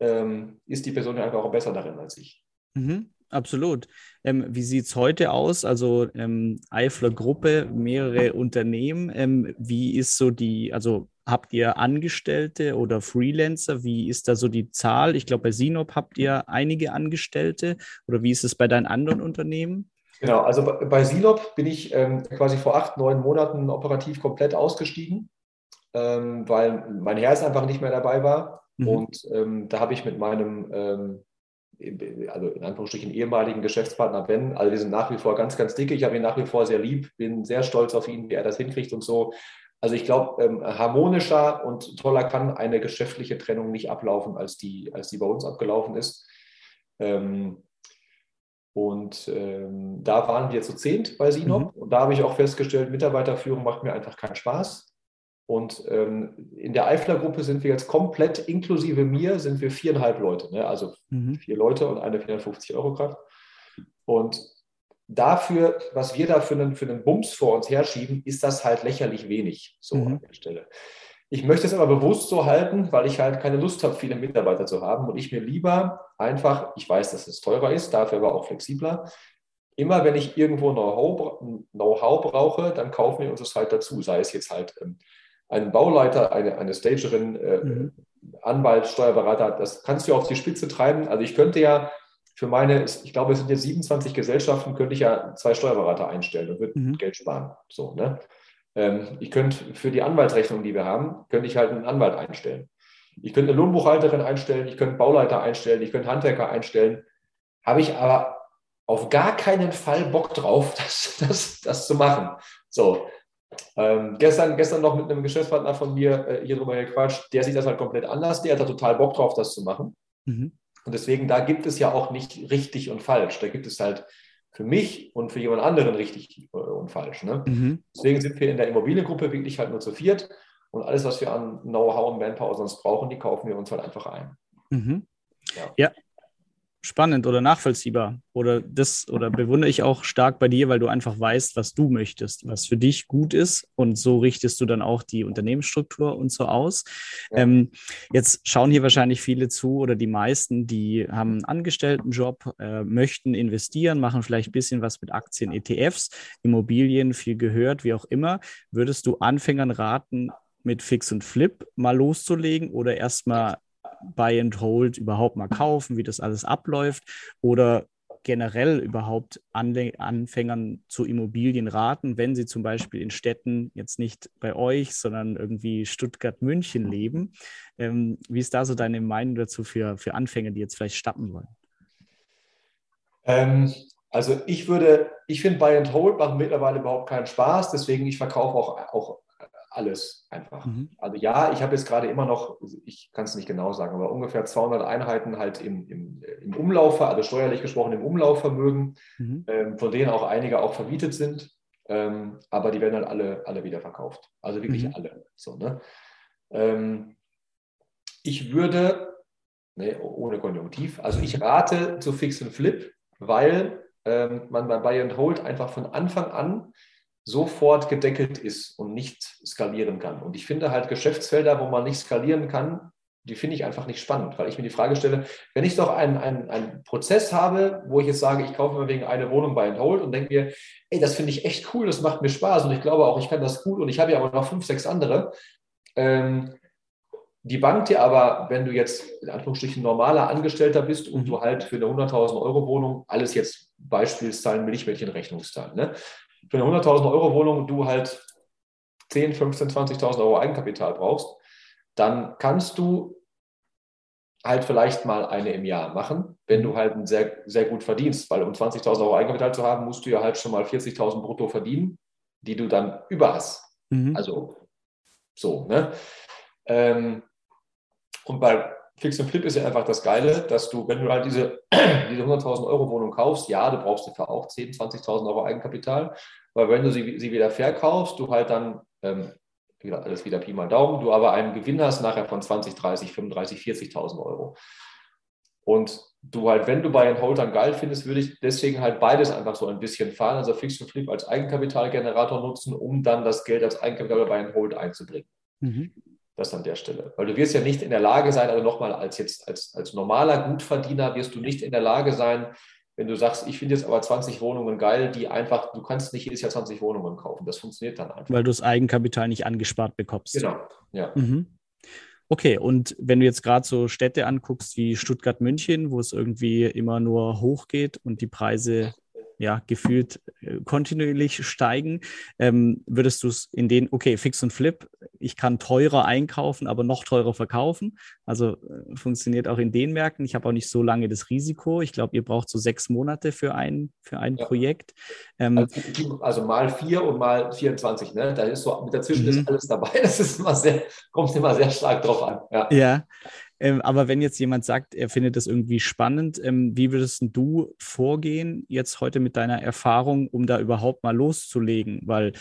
ähm, ist die Person einfach auch besser darin als ich. Mhm. Absolut. Ähm, wie sieht es heute aus? Also ähm, Eifler Gruppe, mehrere Unternehmen. Ähm, wie ist so die, also habt ihr Angestellte oder Freelancer? Wie ist da so die Zahl? Ich glaube, bei Sinop habt ihr einige Angestellte oder wie ist es bei deinen anderen Unternehmen? Genau, also bei, Sinop bin ich ähm, quasi vor acht, neun Monaten operativ komplett ausgestiegen, ähm, weil mein Herz einfach nicht mehr dabei war. Mhm. Und ähm, da habe ich mit meinem also in Anführungsstrichen ehemaligen Geschäftspartner Ben. Also wir sind nach wie vor ganz, ganz dicke. Ich habe ihn nach wie vor sehr lieb, bin sehr stolz auf ihn, wie er das hinkriegt und so. Also ich glaube, ähm, harmonischer und toller kann eine geschäftliche Trennung nicht ablaufen, als die, als die bei uns abgelaufen ist. Ähm, und ähm, da waren wir zu zehnt bei Sinop. Mhm. Und da habe ich auch festgestellt, Mitarbeiterführung macht mir einfach keinen Spaß. Und ähm, in der Eifler-Gruppe sind wir jetzt komplett, inklusive mir, sind wir viereinhalb Leute. Ne? Also mhm. vier Leute und eine 450 Euro Kraft. Und dafür, was wir da für einen, für einen Bums vor uns herschieben, ist das halt lächerlich wenig, so mhm. an der Stelle. Ich möchte es aber bewusst so halten, weil ich halt keine Lust habe, viele Mitarbeiter zu haben und ich mir lieber einfach, ich weiß, dass es teurer ist, dafür aber auch flexibler, immer wenn ich irgendwo Know-how Know brauche, dann kaufen wir uns das halt dazu, sei es jetzt halt ähm, einen Bauleiter, eine, eine Stagerin, äh, mhm. Anwalt, Steuerberater, das kannst du auf die Spitze treiben. Also ich könnte ja für meine, ich glaube, es sind jetzt 27 Gesellschaften, könnte ich ja zwei Steuerberater einstellen und würde mhm. Geld sparen. So, ne? Ähm, ich könnte für die Anwaltsrechnung, die wir haben, könnte ich halt einen Anwalt einstellen. Ich könnte eine Lohnbuchhalterin einstellen, ich könnte einen Bauleiter einstellen, ich könnte Handwerker einstellen. habe ich aber auf gar keinen Fall Bock drauf, [laughs] das, das, das zu machen. So, ähm, gestern, gestern noch mit einem Geschäftspartner von mir äh, hier drüber gequatscht, der sieht das halt komplett anders, der hat da total Bock drauf, das zu machen. Mhm. Und deswegen, da gibt es ja auch nicht richtig und falsch. Da gibt es halt für mich und für jemand anderen richtig äh, und falsch. Ne? Mhm. Deswegen sind wir in der Immobiliengruppe wirklich halt nur zu viert und alles, was wir an Know-how und Manpower sonst brauchen, die kaufen wir uns halt einfach ein. Mhm. Ja. ja spannend oder nachvollziehbar. Oder das oder bewundere ich auch stark bei dir, weil du einfach weißt, was du möchtest, was für dich gut ist. Und so richtest du dann auch die Unternehmensstruktur und so aus. Ja. Ähm, jetzt schauen hier wahrscheinlich viele zu oder die meisten, die haben einen Angestelltenjob, äh, möchten investieren, machen vielleicht ein bisschen was mit Aktien, ETFs, Immobilien, viel gehört, wie auch immer. Würdest du Anfängern raten, mit Fix und Flip mal loszulegen oder erstmal Buy and Hold überhaupt mal kaufen, wie das alles abläuft oder generell überhaupt Anfängern zu Immobilien raten, wenn sie zum Beispiel in Städten jetzt nicht bei euch, sondern irgendwie Stuttgart, München leben. Ähm, wie ist da so deine Meinung dazu für, für Anfänger, die jetzt vielleicht starten wollen? Ähm, also ich würde, ich finde Buy and Hold macht mittlerweile überhaupt keinen Spaß, deswegen ich verkaufe auch, auch alles einfach. Mhm. Also ja, ich habe jetzt gerade immer noch, ich kann es nicht genau sagen, aber ungefähr 200 Einheiten halt im, im, im Umlauf, also steuerlich gesprochen im Umlaufvermögen, mhm. ähm, von denen auch einige auch vermietet sind, ähm, aber die werden halt alle, alle wieder verkauft. Also wirklich mhm. alle. So, ne? Ähm, ich würde, nee, ohne Konjunktiv, also ich rate zu Fix and Flip, weil ähm, man bei Buy and Hold einfach von Anfang an sofort gedeckelt ist und nicht skalieren kann. Und ich finde halt Geschäftsfelder, wo man nicht skalieren kann, die finde ich einfach nicht spannend, weil ich mir die Frage stelle, wenn ich doch einen, einen, einen Prozess habe, wo ich jetzt sage, ich kaufe mir wegen eine Wohnung bei Hold und denke mir, ey, das finde ich echt cool, das macht mir Spaß und ich glaube auch, ich kann das gut und ich habe ja aber noch fünf, sechs andere. Ähm, die Bank dir aber, wenn du jetzt in Anführungsstrichen normaler Angestellter bist und du halt für eine 100.000 Euro Wohnung, alles jetzt Beispielszahlen, Milchmädchen-Rechnungszahlen, ne? Für eine 100.000 Euro Wohnung du halt 10, 15, 20.000 Euro Eigenkapital brauchst, dann kannst du halt vielleicht mal eine im Jahr machen, wenn du halt sehr, sehr gut verdienst, weil um 20.000 Euro Eigenkapital zu haben, musst du ja halt schon mal 40.000 brutto verdienen, die du dann über hast. Mhm. Also so, ne? Ähm, und bei Fix und Flip ist ja einfach das Geile, dass du, wenn du halt diese, [clears throat] diese 100.000 Euro Wohnung kaufst, ja, du brauchst dafür auch 10.000, 20.000 Euro Eigenkapital, weil wenn du sie, sie wieder verkaufst, du halt dann, ähm, alles wieder Pi mal Daumen, du aber einen Gewinn hast nachher von 20, 30, 35, 40.000 Euro. Und du halt, wenn du bei den Holdern geil findest, würde ich deswegen halt beides einfach so ein bisschen fahren, also Fix und Flip als Eigenkapitalgenerator nutzen, um dann das Geld als Eigenkapital bei den Hold einzubringen. Mhm. Das an der Stelle. Weil du wirst ja nicht in der Lage sein, also nochmal als jetzt als, als normaler Gutverdiener wirst du nicht in der Lage sein, wenn du sagst, ich finde jetzt aber 20 Wohnungen geil, die einfach, du kannst nicht jedes Jahr 20 Wohnungen kaufen. Das funktioniert dann einfach. Weil du das Eigenkapital nicht angespart bekommst. Genau, ja. Mhm. Okay, und wenn du jetzt gerade so Städte anguckst wie Stuttgart, München, wo es irgendwie immer nur hochgeht und die Preise ja, gefühlt äh, kontinuierlich steigen. Ähm, würdest du es in den, okay, Fix und Flip, ich kann teurer einkaufen, aber noch teurer verkaufen. Also äh, funktioniert auch in den Märkten. Ich habe auch nicht so lange das Risiko. Ich glaube, ihr braucht so sechs Monate für ein, für ein ja. Projekt. Ähm, also, also, mal vier und mal 24, ne? Da ist so, mit dazwischen ist mhm. alles dabei. [laughs] Das ist immer sehr, kommt immer sehr stark drauf an. Ja. ja. Ähm, aber wenn jetzt jemand sagt, er findet das irgendwie spannend, ähm, wie würdest du vorgehen jetzt heute mit deiner Erfahrung, um da überhaupt mal loszulegen? Weil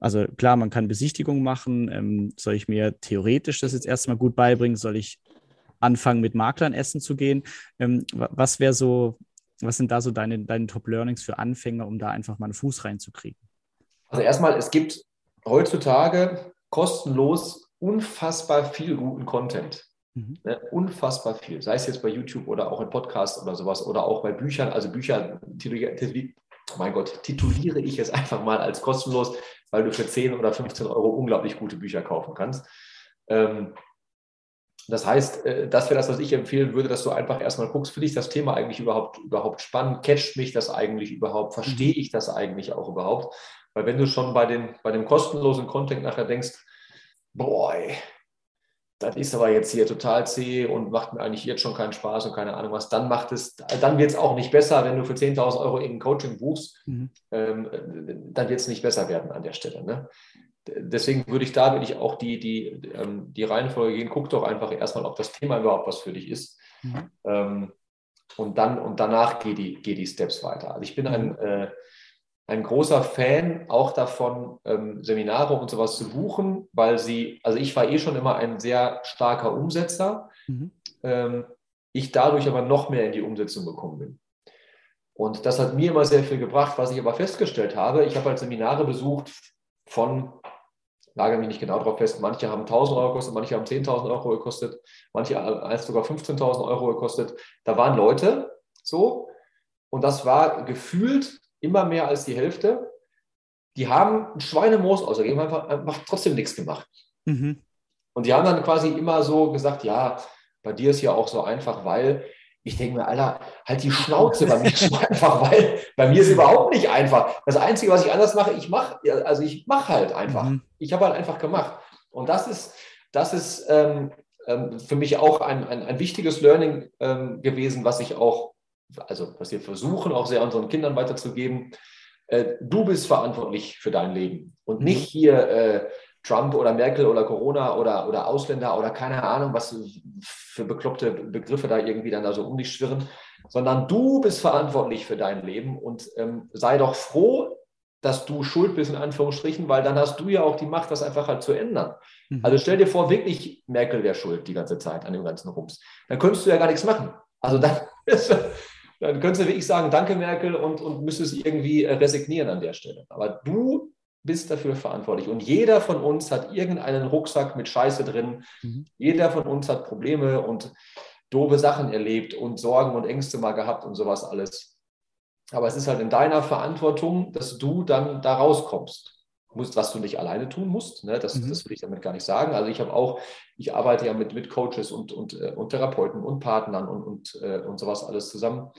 also klar, man kann Besichtigungen machen. Ähm, soll ich mir theoretisch das jetzt erstmal gut beibringen? Soll ich anfangen, mit Maklern essen zu gehen? Ähm, was wäre so, was sind da so deine, deine Top-Learnings für Anfänger, um da einfach mal einen Fuß reinzukriegen? Also erstmal, es gibt heutzutage kostenlos unfassbar viel guten Content. Mhm. Ne, unfassbar viel, sei es jetzt bei YouTube oder auch in Podcasts oder sowas oder auch bei Büchern. Also Bücher, mein Gott, tituliere ich es einfach mal als kostenlos, weil du für 10 oder 15 Euro unglaublich gute Bücher kaufen kannst. Ähm, das heißt, äh, das wäre das, was ich empfehlen würde, dass du einfach erstmal guckst, finde ich das Thema eigentlich überhaupt, überhaupt spannend? Catcht mich das eigentlich überhaupt? Verstehe mhm. ich das eigentlich auch überhaupt? Weil wenn du schon bei, den, bei dem kostenlosen Content nachher denkst, boah, das ist aber jetzt hier total zäh und macht mir eigentlich jetzt schon keinen Spaß und keine Ahnung was, dann macht es, dann wird es auch nicht besser, wenn du für 10.000 Euro irgendein Coaching buchst, mhm. ähm, dann wird es nicht besser werden an der Stelle. Ne? Deswegen würde ich da wirklich auch die, die, ähm, die Reihenfolge gehen, guck doch einfach erstmal, ob das Thema überhaupt was für dich ist. Mhm. Ähm, und dann und danach geh die, geh die Steps weiter. Also ich bin ein, mhm. äh, ein großer Fan auch davon, ähm, Seminare und sowas zu buchen, weil sie, also ich war eh schon immer ein sehr starker Umsetzer, mhm. ähm, ich dadurch aber noch mehr in die Umsetzung gekommen bin. Und das hat mir immer sehr viel gebracht. Was ich aber festgestellt habe, ich habe halt Seminare besucht von, lage mich nicht genau darauf fest, manche haben 1000 Euro gekostet, manche haben 10.000 Euro gekostet, manche eins sogar 15.000 Euro gekostet. Da waren Leute so und das war gefühlt immer mehr als die Hälfte, die haben ein Schweinemoos ausgegeben, einfach, einfach trotzdem nichts gemacht. Mhm. Und die haben dann quasi immer so gesagt, ja, bei dir ist ja auch so einfach, weil ich denke mir, Alter, halt die Schnauze, bei mir ist [laughs] einfach, weil bei mir ist es überhaupt nicht einfach. Das Einzige, was ich anders mache, ich mache, also ich mache halt einfach. Mhm. Ich habe halt einfach gemacht. Und das ist, das ist ähm, ähm, für mich auch ein, ein, ein wichtiges Learning ähm, gewesen, was ich auch also was wir versuchen auch sehr unseren Kindern weiterzugeben, äh, du bist verantwortlich für dein Leben und mhm. nicht hier äh, Trump oder Merkel oder Corona oder, oder Ausländer oder keine Ahnung, was für bekloppte Begriffe da irgendwie dann da so um dich schwirren, sondern du bist verantwortlich für dein Leben und ähm, sei doch froh, dass du schuld bist, in Anführungsstrichen, weil dann hast du ja auch die Macht, das einfach halt zu ändern. Mhm. Also stell dir vor, wirklich Merkel wäre schuld die ganze Zeit an dem ganzen Rums. Dann könntest du ja gar nichts machen. Also dann, [laughs] dann könntest du wirklich sagen, danke Merkel und, und müsstest irgendwie äh, resignieren an der Stelle. Aber du bist dafür verantwortlich. Und jeder von uns hat irgendeinen Rucksack mit Scheiße drin. Mhm. Jeder von uns hat Probleme und doofe Sachen erlebt und Sorgen und Ängste mal gehabt und sowas alles. Aber es ist halt in deiner Verantwortung, dass du dann da rauskommst. Musst, was du nicht alleine tun musst. Ne? Das, mhm. das will ich damit gar nicht sagen. Also ich habe auch, ich arbeite ja mit, mit Coaches und, und, äh, und Therapeuten und Partnern und, und, äh, und sowas alles zusammen.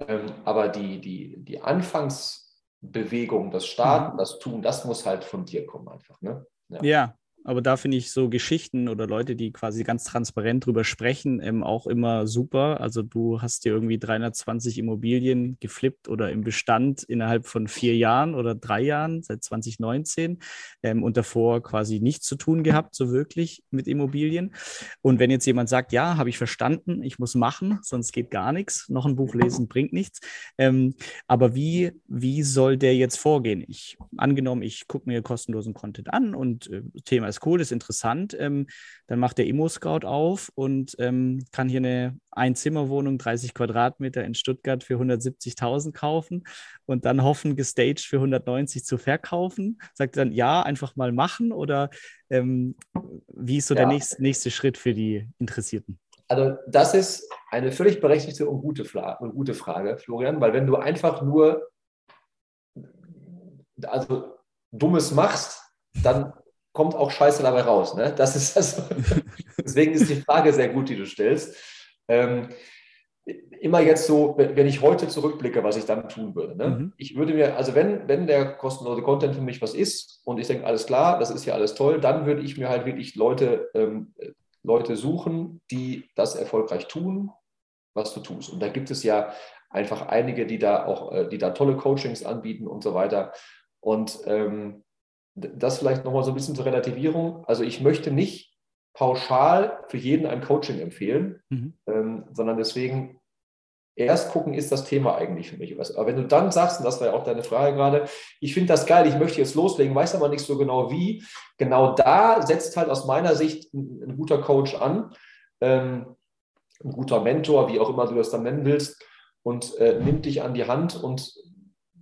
Ähm, aber die, die, die Anfangsbewegung, das Starten, mhm. das Tun, das muss halt von dir kommen einfach. Ne? Ja. ja. Aber da finde ich so Geschichten oder Leute, die quasi ganz transparent drüber sprechen, ähm, auch immer super. Also du hast dir irgendwie 320 Immobilien geflippt oder im Bestand innerhalb von vier Jahren oder drei Jahren seit 2019 ähm, und davor quasi nichts zu tun gehabt, so wirklich mit Immobilien. Und wenn jetzt jemand sagt, ja, habe ich verstanden, ich muss machen, sonst geht gar nichts, noch ein Buch lesen bringt nichts. Ähm, aber wie, wie soll der jetzt vorgehen? Ich angenommen, ich gucke mir kostenlosen Content an und äh, Thema ist ist cool, das ist interessant. Ähm, dann macht der Immo-Scout auf und ähm, kann hier eine Einzimmerwohnung, 30 Quadratmeter in Stuttgart für 170.000 kaufen und dann hoffen, gestaged für 190 zu verkaufen. Sagt dann, ja, einfach mal machen oder ähm, wie ist so ja. der nächste, nächste Schritt für die Interessierten? Also das ist eine völlig berechtigte und gute, und gute Frage, Florian, weil wenn du einfach nur also Dummes machst, dann kommt auch Scheiße dabei raus. Ne? Das ist also, [laughs] deswegen ist die Frage sehr gut, die du stellst. Ähm, immer jetzt so, wenn ich heute zurückblicke, was ich dann tun würde. Ne? Mhm. Ich würde mir, also wenn, wenn der kostenlose Content für mich was ist und ich denke, alles klar, das ist ja alles toll, dann würde ich mir halt wirklich Leute, ähm, Leute suchen, die das erfolgreich tun, was du tust. Und da gibt es ja einfach einige, die da auch, äh, die da tolle Coachings anbieten und so weiter. Und ähm, das vielleicht nochmal so ein bisschen zur Relativierung. Also ich möchte nicht pauschal für jeden ein Coaching empfehlen, mhm. ähm, sondern deswegen erst gucken, ist das Thema eigentlich für mich was. Aber wenn du dann sagst, und das war ja auch deine Frage gerade, ich finde das geil, ich möchte jetzt loslegen, weiß aber nicht so genau wie, genau da setzt halt aus meiner Sicht ein, ein guter Coach an, ähm, ein guter Mentor, wie auch immer du das dann nennen willst, und äh, nimmt dich an die Hand und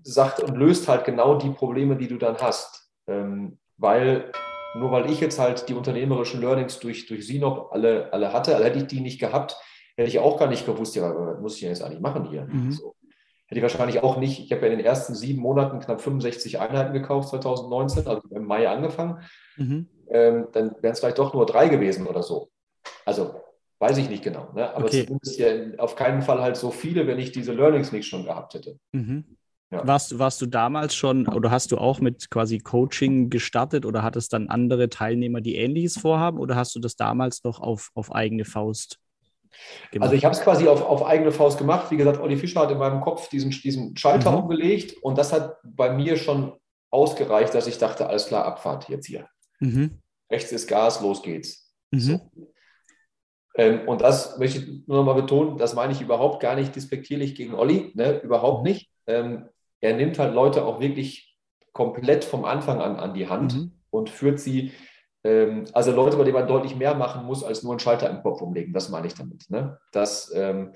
sagt und löst halt genau die Probleme, die du dann hast. Ähm, weil nur weil ich jetzt halt die unternehmerischen Learnings durch, durch Sinop alle, alle hatte, also hätte ich die nicht gehabt, hätte ich auch gar nicht gewusst, ja, was muss ich denn jetzt eigentlich machen hier? Mhm. So. Hätte ich wahrscheinlich auch nicht, ich habe ja in den ersten sieben Monaten knapp 65 Einheiten gekauft, 2019, also im Mai angefangen, mhm. ähm, dann wären es vielleicht doch nur drei gewesen oder so. Also weiß ich nicht genau, ne? aber okay. zumindest ja auf keinen Fall halt so viele, wenn ich diese Learnings nicht schon gehabt hätte. Mhm. Ja. Warst, warst du damals schon oder hast du auch mit quasi Coaching gestartet oder hattest dann andere Teilnehmer, die ähnliches vorhaben oder hast du das damals noch auf, auf eigene Faust gemacht? Also ich habe es quasi auf, auf eigene Faust gemacht. Wie gesagt, Olli Fischer hat in meinem Kopf diesen, diesen Schalter mhm. umgelegt und das hat bei mir schon ausgereicht, dass ich dachte, alles klar, Abfahrt jetzt hier. Mhm. Rechts ist Gas, los geht's. Mhm. So. Ähm, und das möchte ich nur noch mal betonen, das meine ich überhaupt gar nicht despektierlich gegen Olli, ne? überhaupt mhm. nicht. Ähm, er nimmt halt Leute auch wirklich komplett vom Anfang an an die Hand mhm. und führt sie, ähm, also Leute, bei denen man deutlich mehr machen muss, als nur einen Schalter im Kopf umlegen, das meine ich damit. Ne? Das ähm,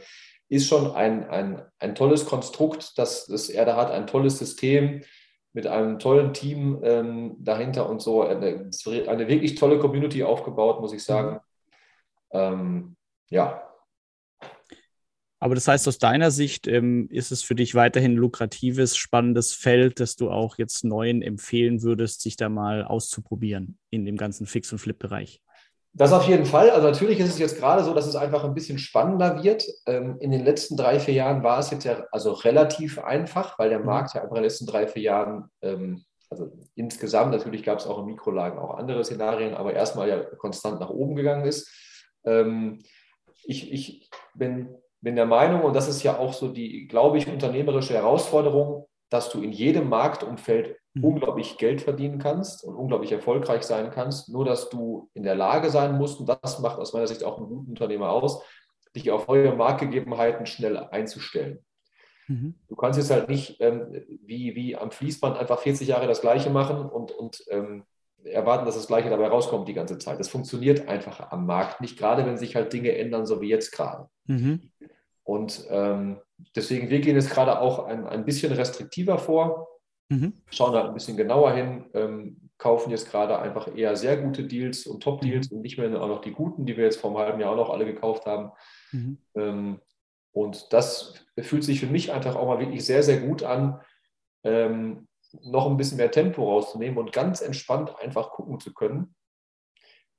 ist schon ein, ein, ein tolles Konstrukt, das, das er da hat, ein tolles System mit einem tollen Team ähm, dahinter und so. Eine, eine, wirklich tolle Community aufgebaut, muss ich sagen. Mhm. Ja, aber das heißt, aus deiner Sicht ähm, ist es für dich weiterhin ein lukratives, spannendes Feld, das du auch jetzt Neuen empfehlen würdest, sich da mal auszuprobieren in dem ganzen Fix- und Flip-Bereich. Das auf jeden Fall. Also natürlich ist es jetzt gerade so, dass es einfach ein bisschen spannender wird. Ähm, in den letzten drei, vier Jahren war es jetzt ja also relativ einfach, weil der mhm. Markt ja einfach in den letzten drei, vier Jahren, ähm, also insgesamt, natürlich gab es auch in Mikrolagen auch andere Szenarien, aber erstmal ja konstant nach oben gegangen ist. Ähm, ich, ich bin bin der Meinung, und das ist ja auch so die, glaube ich, unternehmerische Herausforderung, dass du in jedem Marktumfeld mhm. unglaublich Geld verdienen kannst und unglaublich erfolgreich sein kannst, nur dass du in der Lage sein musst, und das macht aus meiner Sicht auch einen guten Unternehmer aus, dich auf neue Marktgegebenheiten schnell einzustellen. Mhm. Du kannst jetzt halt nicht ähm, wie, wie am Fließband einfach 40 Jahre das Gleiche machen und, und ähm, erwarten, dass das Gleiche dabei rauskommt die ganze Zeit. Das funktioniert einfach am Markt nicht, gerade wenn sich halt Dinge ändern, so wie jetzt gerade. Mhm. Und ähm, deswegen, wir gehen jetzt gerade auch ein, ein bisschen restriktiver vor, mhm. schauen da ein bisschen genauer hin, ähm, kaufen jetzt gerade einfach eher sehr gute Deals und Top-Deals mhm. und nicht mehr auch noch die guten, die wir jetzt vor einem halben Jahr auch noch alle gekauft haben. Mhm. Ähm, und das fühlt sich für mich einfach auch mal wirklich sehr, sehr gut an, ähm, noch ein bisschen mehr Tempo rauszunehmen und ganz entspannt einfach gucken zu können,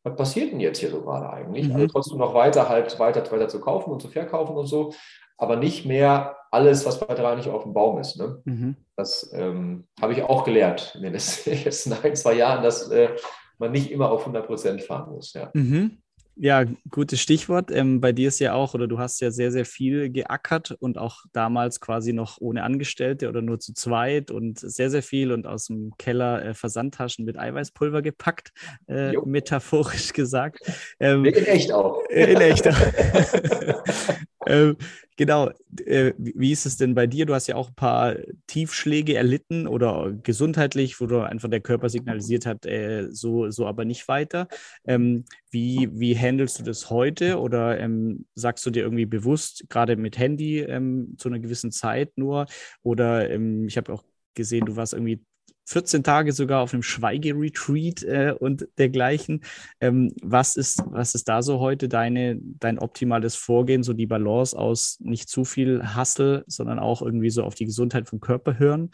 was passiert denn jetzt hier so gerade eigentlich? Mhm. Also trotzdem noch weiter halt weiter, weiter zu kaufen und zu verkaufen und so, aber nicht mehr alles, was bei drei nicht auf dem Baum ist. Ne? Mhm. Das ähm, habe ich auch gelernt in den [laughs] letzten ein, zwei Jahren, dass äh, man nicht immer auf 100 Prozent fahren muss. Ja. Mhm. Ja, gutes Stichwort. Ähm, bei dir ist ja auch, oder du hast ja sehr, sehr viel geackert und auch damals quasi noch ohne Angestellte oder nur zu zweit und sehr, sehr viel und aus dem Keller äh, Versandtaschen mit Eiweißpulver gepackt, äh, metaphorisch gesagt. Ähm, in echt auch. In echt auch. [laughs] ähm, genau. Äh, wie ist es denn bei dir? Du hast ja auch ein paar Tiefschläge erlitten oder gesundheitlich, wo du einfach der Körper signalisiert hat, äh, so, so aber nicht weiter. Ähm, wie, wie handelst du das heute? Oder ähm, sagst du dir irgendwie bewusst, gerade mit Handy ähm, zu einer gewissen Zeit nur? Oder ähm, ich habe auch gesehen, du warst irgendwie 14 Tage sogar auf einem Schweigeretreat äh, und dergleichen. Ähm, was, ist, was ist da so heute deine, dein optimales Vorgehen, so die Balance aus nicht zu viel Hassel, sondern auch irgendwie so auf die Gesundheit vom Körper hören?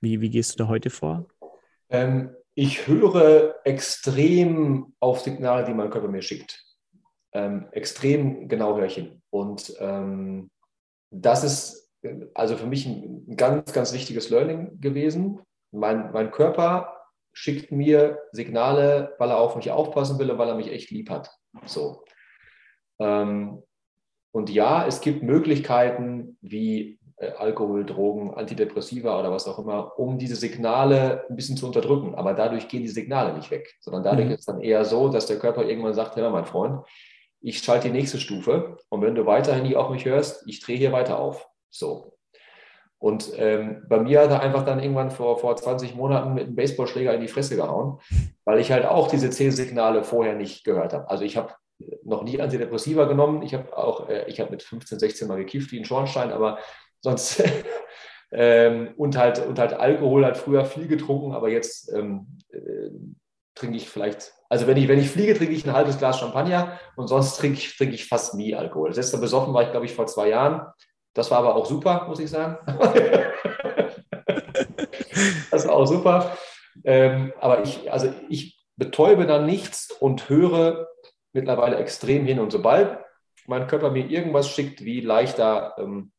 Wie, wie gehst du da heute vor? Ähm, ich höre extrem auf Signale, die mein Körper mir schickt. Ähm, extrem genau höre ich hin. Und ähm, das ist also für mich ein ganz, ganz wichtiges Learning gewesen mein, mein Körper schickt mir Signale, weil er auf mich aufpassen will und weil er mich echt lieb hat. So. Ähm, und ja, es gibt Möglichkeiten wie äh, Alkohol, Drogen, Antidepressiva oder was auch immer, um diese Signale ein bisschen zu unterdrücken. Aber dadurch gehen die Signale nicht weg, sondern dadurch mhm. ist es dann eher so, dass der Körper irgendwann sagt, ja, mein Freund, ich schalte die nächste Stufe und wenn du weiterhin nicht auf mich hörst, ich drehe hier weiter auf. So. Und ähm, bei mir hat er einfach dann irgendwann vor, vor 20 Monaten mit einem Baseballschläger in die Fresse gehauen, weil ich halt auch diese Zählsignale vorher nicht gehört habe. Also ich habe noch nie Antidepressiva genommen. Ich habe auch, äh, ich habe mit 15, 16 mal gekifft wie ein Schornstein, aber sonst [laughs] ähm, und halt und halt Alkohol hat früher viel getrunken, aber jetzt ähm, äh, trinke ich vielleicht, also wenn ich, wenn ich fliege, trinke ich ein halbes Glas Champagner und sonst trinke ich, trinke ich fast nie Alkohol. Das letzte besoffen war ich, glaube ich, vor zwei Jahren. Das war aber auch super, muss ich sagen. [laughs] das war auch super. Ähm, aber ich, also ich betäube dann nichts und höre mittlerweile extrem hin. Und sobald mein Körper mir irgendwas schickt, wie leichter ähm,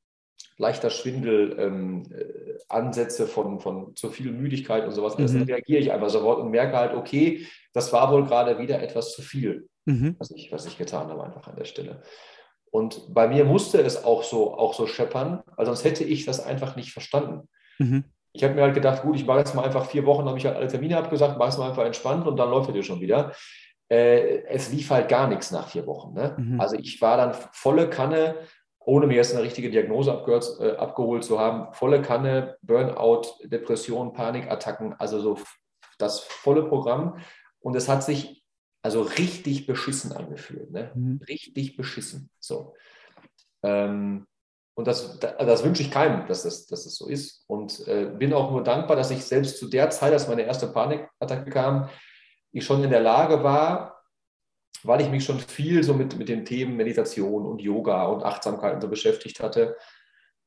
leichter Schwindel, ähm, äh, Ansätze von, von zu viel Müdigkeit und sowas, mhm. dann reagiere ich einfach sofort und merke halt, okay, das war wohl gerade wieder etwas zu viel, mhm. was, ich, was ich getan habe einfach an der Stelle. Und bei mir musste es auch so, auch so scheppern, weil sonst hätte ich das einfach nicht verstanden. Mhm. Ich habe mir halt gedacht, gut, ich mache jetzt mal einfach vier Wochen, habe ich halt alle Termine abgesagt, mache es mal einfach entspannt und dann läuft es dir schon wieder. Äh, es lief halt gar nichts nach vier Wochen. Ne? Mhm. Also ich war dann volle Kanne, ohne mir jetzt eine richtige Diagnose abgehört, äh, abgeholt zu haben, volle Kanne, Burnout, Depression, Panikattacken, also so das volle Programm. Und es hat sich also richtig beschissen angefühlt. Ne? Mhm. Richtig beschissen. So. Ähm, und das, das wünsche ich keinem, dass das, dass das so ist. Und äh, bin auch nur dankbar, dass ich selbst zu der Zeit, als meine erste Panikattacke kam, ich schon in der Lage war, weil ich mich schon viel so mit, mit den Themen Meditation und Yoga und Achtsamkeit und so beschäftigt hatte.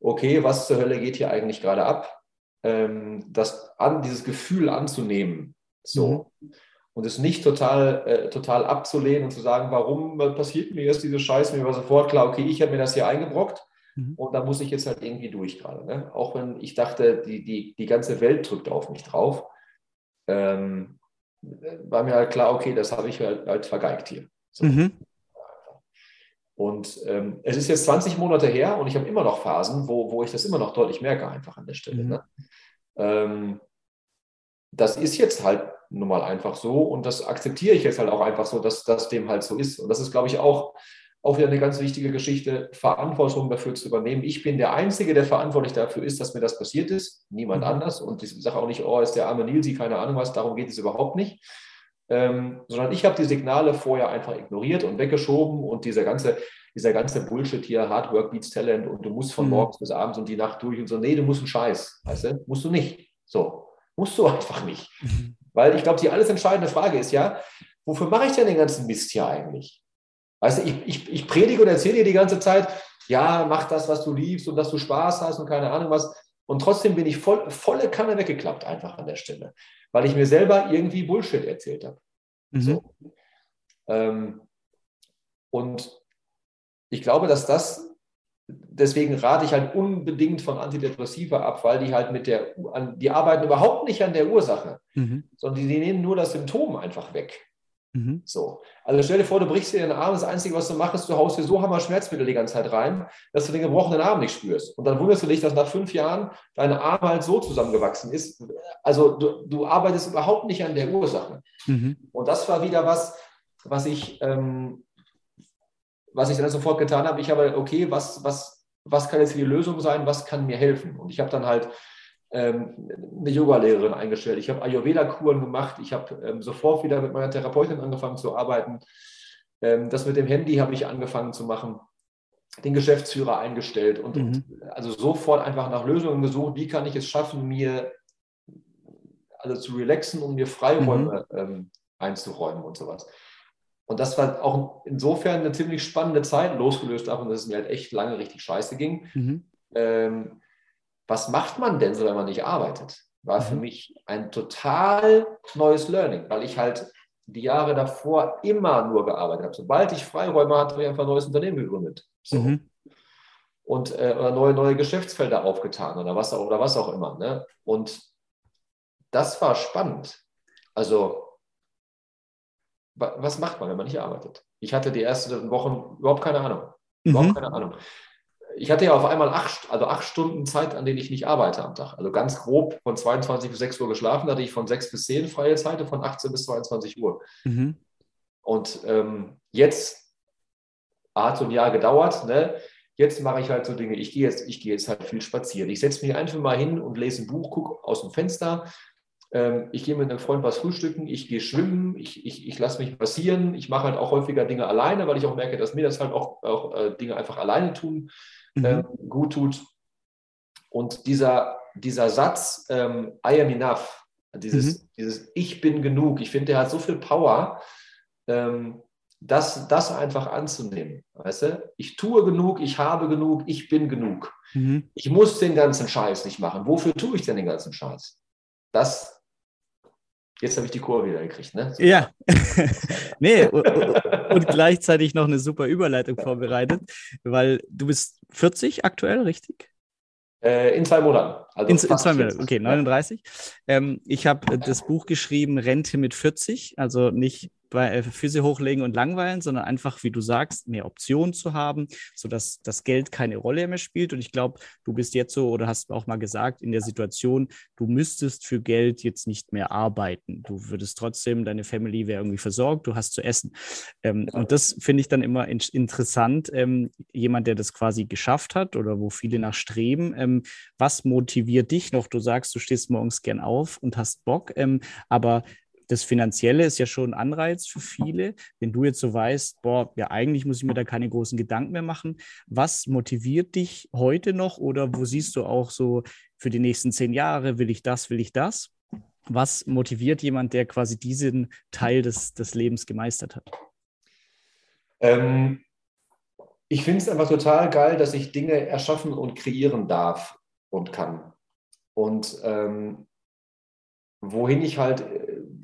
Okay, was zur Hölle geht hier eigentlich gerade ab? Ähm, das an, dieses Gefühl anzunehmen. So. Mhm. Und es nicht total, äh, total abzulehnen und zu sagen, warum passiert mir jetzt diese Scheiße? Mir war sofort klar, okay, ich habe mir das hier eingebrockt Mhm. Und da muss ich jetzt halt irgendwie durch gerade. Ne? Auch wenn ich dachte, die, die, die ganze Welt drückt auf mich drauf, ähm, war mir halt klar, okay, das habe ich halt, halt vergeigt hier. So. Mhm. Und ähm, es ist jetzt 20 Monate her und ich habe immer noch Phasen, wo, wo ich das immer noch deutlich merke, einfach an der Stelle. Mhm. Ne? Ähm, das ist jetzt halt nun mal einfach so und das akzeptiere ich jetzt halt auch einfach so, dass das dem halt so ist. Und das ist, glaube ich, auch auch wieder eine ganz wichtige Geschichte, Verantwortung dafür zu übernehmen. Ich bin der Einzige, der verantwortlich dafür ist, dass mir das passiert ist, niemand mhm. anders. Und ich sage auch nicht, oh, ist der arme Nilsi, keine Ahnung was, darum geht es überhaupt nicht. Ähm, sondern ich habe die Signale vorher einfach ignoriert und weggeschoben und dieser ganze, dieser ganze Bullshit hier, Hard Work beats Talent und du musst von mhm. morgens bis abends und die Nacht durch und so, nee, du musst einen Scheiß, weißt du, musst du nicht. So, musst du [laughs] einfach nicht. Mhm. Weil ich glaube, die alles entscheidende Frage ist ja, wofür mache ich denn den ganzen Mist hier eigentlich? Weißt du, ich, ich, ich predige und erzähle dir die ganze Zeit, ja, mach das, was du liebst und dass du Spaß hast und keine Ahnung was. Und trotzdem bin ich voll, volle Kanne weggeklappt einfach an der Stelle, weil ich mir selber irgendwie Bullshit erzählt habe. Mhm. So. Ähm, und ich glaube, dass das, deswegen rate ich halt unbedingt von Antidepressiva ab, weil die halt mit der, die arbeiten überhaupt nicht an der Ursache, mhm. sondern die nehmen nur das Symptom einfach weg. Mhm. So. Also stell dir vor, du brichst dir den Arm, das Einzige, was du machst, du haust dir so Hammer Schmerzmittel die ganze Zeit rein, dass du den gebrochenen Arm nicht spürst. Und dann wunderst du dich, dass nach fünf Jahren dein Arm halt so zusammengewachsen ist. Also du, du arbeitest überhaupt nicht an der Ursache. Mhm. Und das war wieder was, was ich, ähm, was ich dann sofort getan habe. Ich habe, okay, was, was, was kann jetzt die Lösung sein, was kann mir helfen? Und ich habe dann halt ähm, eine Yoga-Lehrerin eingestellt. Ich habe Ayurveda-Kuren gemacht. Ich habe ähm, sofort wieder mit meiner Therapeutin angefangen zu arbeiten. Ähm, das mit dem Handy habe ich angefangen zu machen. Den Geschäftsführer eingestellt und, mhm. und, also sofort einfach nach Lösungen gesucht. Wie kann ich es schaffen, mir also zu relaxen und mir Freiräume mhm. ähm, einzuräumen und sowas. Und das war auch insofern eine ziemlich spannende Zeit, losgelöst davon, dass es mir halt echt lange richtig scheiße ging. Mhm. Ähm, was macht man denn so, wenn man nicht arbeitet? War für mhm. mich ein total neues Learning, weil ich halt die Jahre davor immer nur gearbeitet habe. Sobald ich Freiräume hatte, habe ich einfach ein neues Unternehmen gegründet. So. Mhm. Und äh, oder neue, neue Geschäftsfelder aufgetan oder was auch, oder was auch immer. Ne? Und das war spannend. Also, was macht man, wenn man nicht arbeitet? Ich hatte die ersten Wochen überhaupt keine Ahnung. Überhaupt mhm. keine Ahnung ich hatte ja auf einmal acht, also acht Stunden Zeit, an denen ich nicht arbeite am Tag. Also ganz grob von 22 bis 6 Uhr geschlafen, hatte ich von 6 bis 10 freie Zeit und von 18 bis 22 Uhr. Mhm. Und ähm, jetzt hat so ein Jahr gedauert, ne? Jetzt mache ich halt so Dinge, ich gehe jetzt, ich gehe jetzt halt viel spazieren. Ich setze mich einfach mal hin und lese ein Buch, gucke aus dem Fenster. Ähm, ich gehe mit einem Freund was frühstücken, ich gehe schwimmen, ich, ich, ich lasse mich passieren. Ich mache halt auch häufiger Dinge alleine, weil ich auch merke, dass mir das halt auch, auch äh, Dinge einfach alleine tun mhm. ähm, gut tut. Und dieser, dieser Satz, ähm, I am enough, dieses, mhm. dieses Ich bin genug, ich finde, der hat so viel Power, ähm, das, das einfach anzunehmen. Weißt du? Ich tue genug, ich habe genug, ich bin genug. Mhm. Ich muss den ganzen Scheiß nicht machen. Wofür tue ich denn den ganzen Scheiß? Das Jetzt habe ich die Kurve wieder gekriegt, ne? So. Ja. [laughs] nee, und, gleichzeitig noch eine super Überleitung vorbereitet, weil du bist 40 aktuell, richtig? Äh, in zwei Monaten. Also in, in zwei Monaten, okay, 39. Ja. Ähm, ich habe das Buch geschrieben, Rente mit 40, also nicht bei äh, Füße hochlegen und langweilen, sondern einfach, wie du sagst, mehr Optionen zu haben, sodass das Geld keine Rolle mehr spielt. Und ich glaube, du bist jetzt so oder hast auch mal gesagt, in der Situation, du müsstest für Geld jetzt nicht mehr arbeiten. Du würdest trotzdem, deine Family wäre irgendwie versorgt, du hast zu essen. Ähm, und das finde ich dann immer in interessant, ähm, jemand, der das quasi geschafft hat oder wo viele nach streben. Ähm, was motiviert dich noch? Du sagst, du stehst morgens gern auf und hast Bock, ähm, aber das Finanzielle ist ja schon ein Anreiz für viele. Wenn du jetzt so weißt, boah, ja, eigentlich muss ich mir da keine großen Gedanken mehr machen. Was motiviert dich heute noch oder wo siehst du auch so für die nächsten zehn Jahre, will ich das, will ich das? Was motiviert jemand, der quasi diesen Teil des, des Lebens gemeistert hat? Ähm, ich finde es einfach total geil, dass ich Dinge erschaffen und kreieren darf und kann. Und ähm, wohin ich halt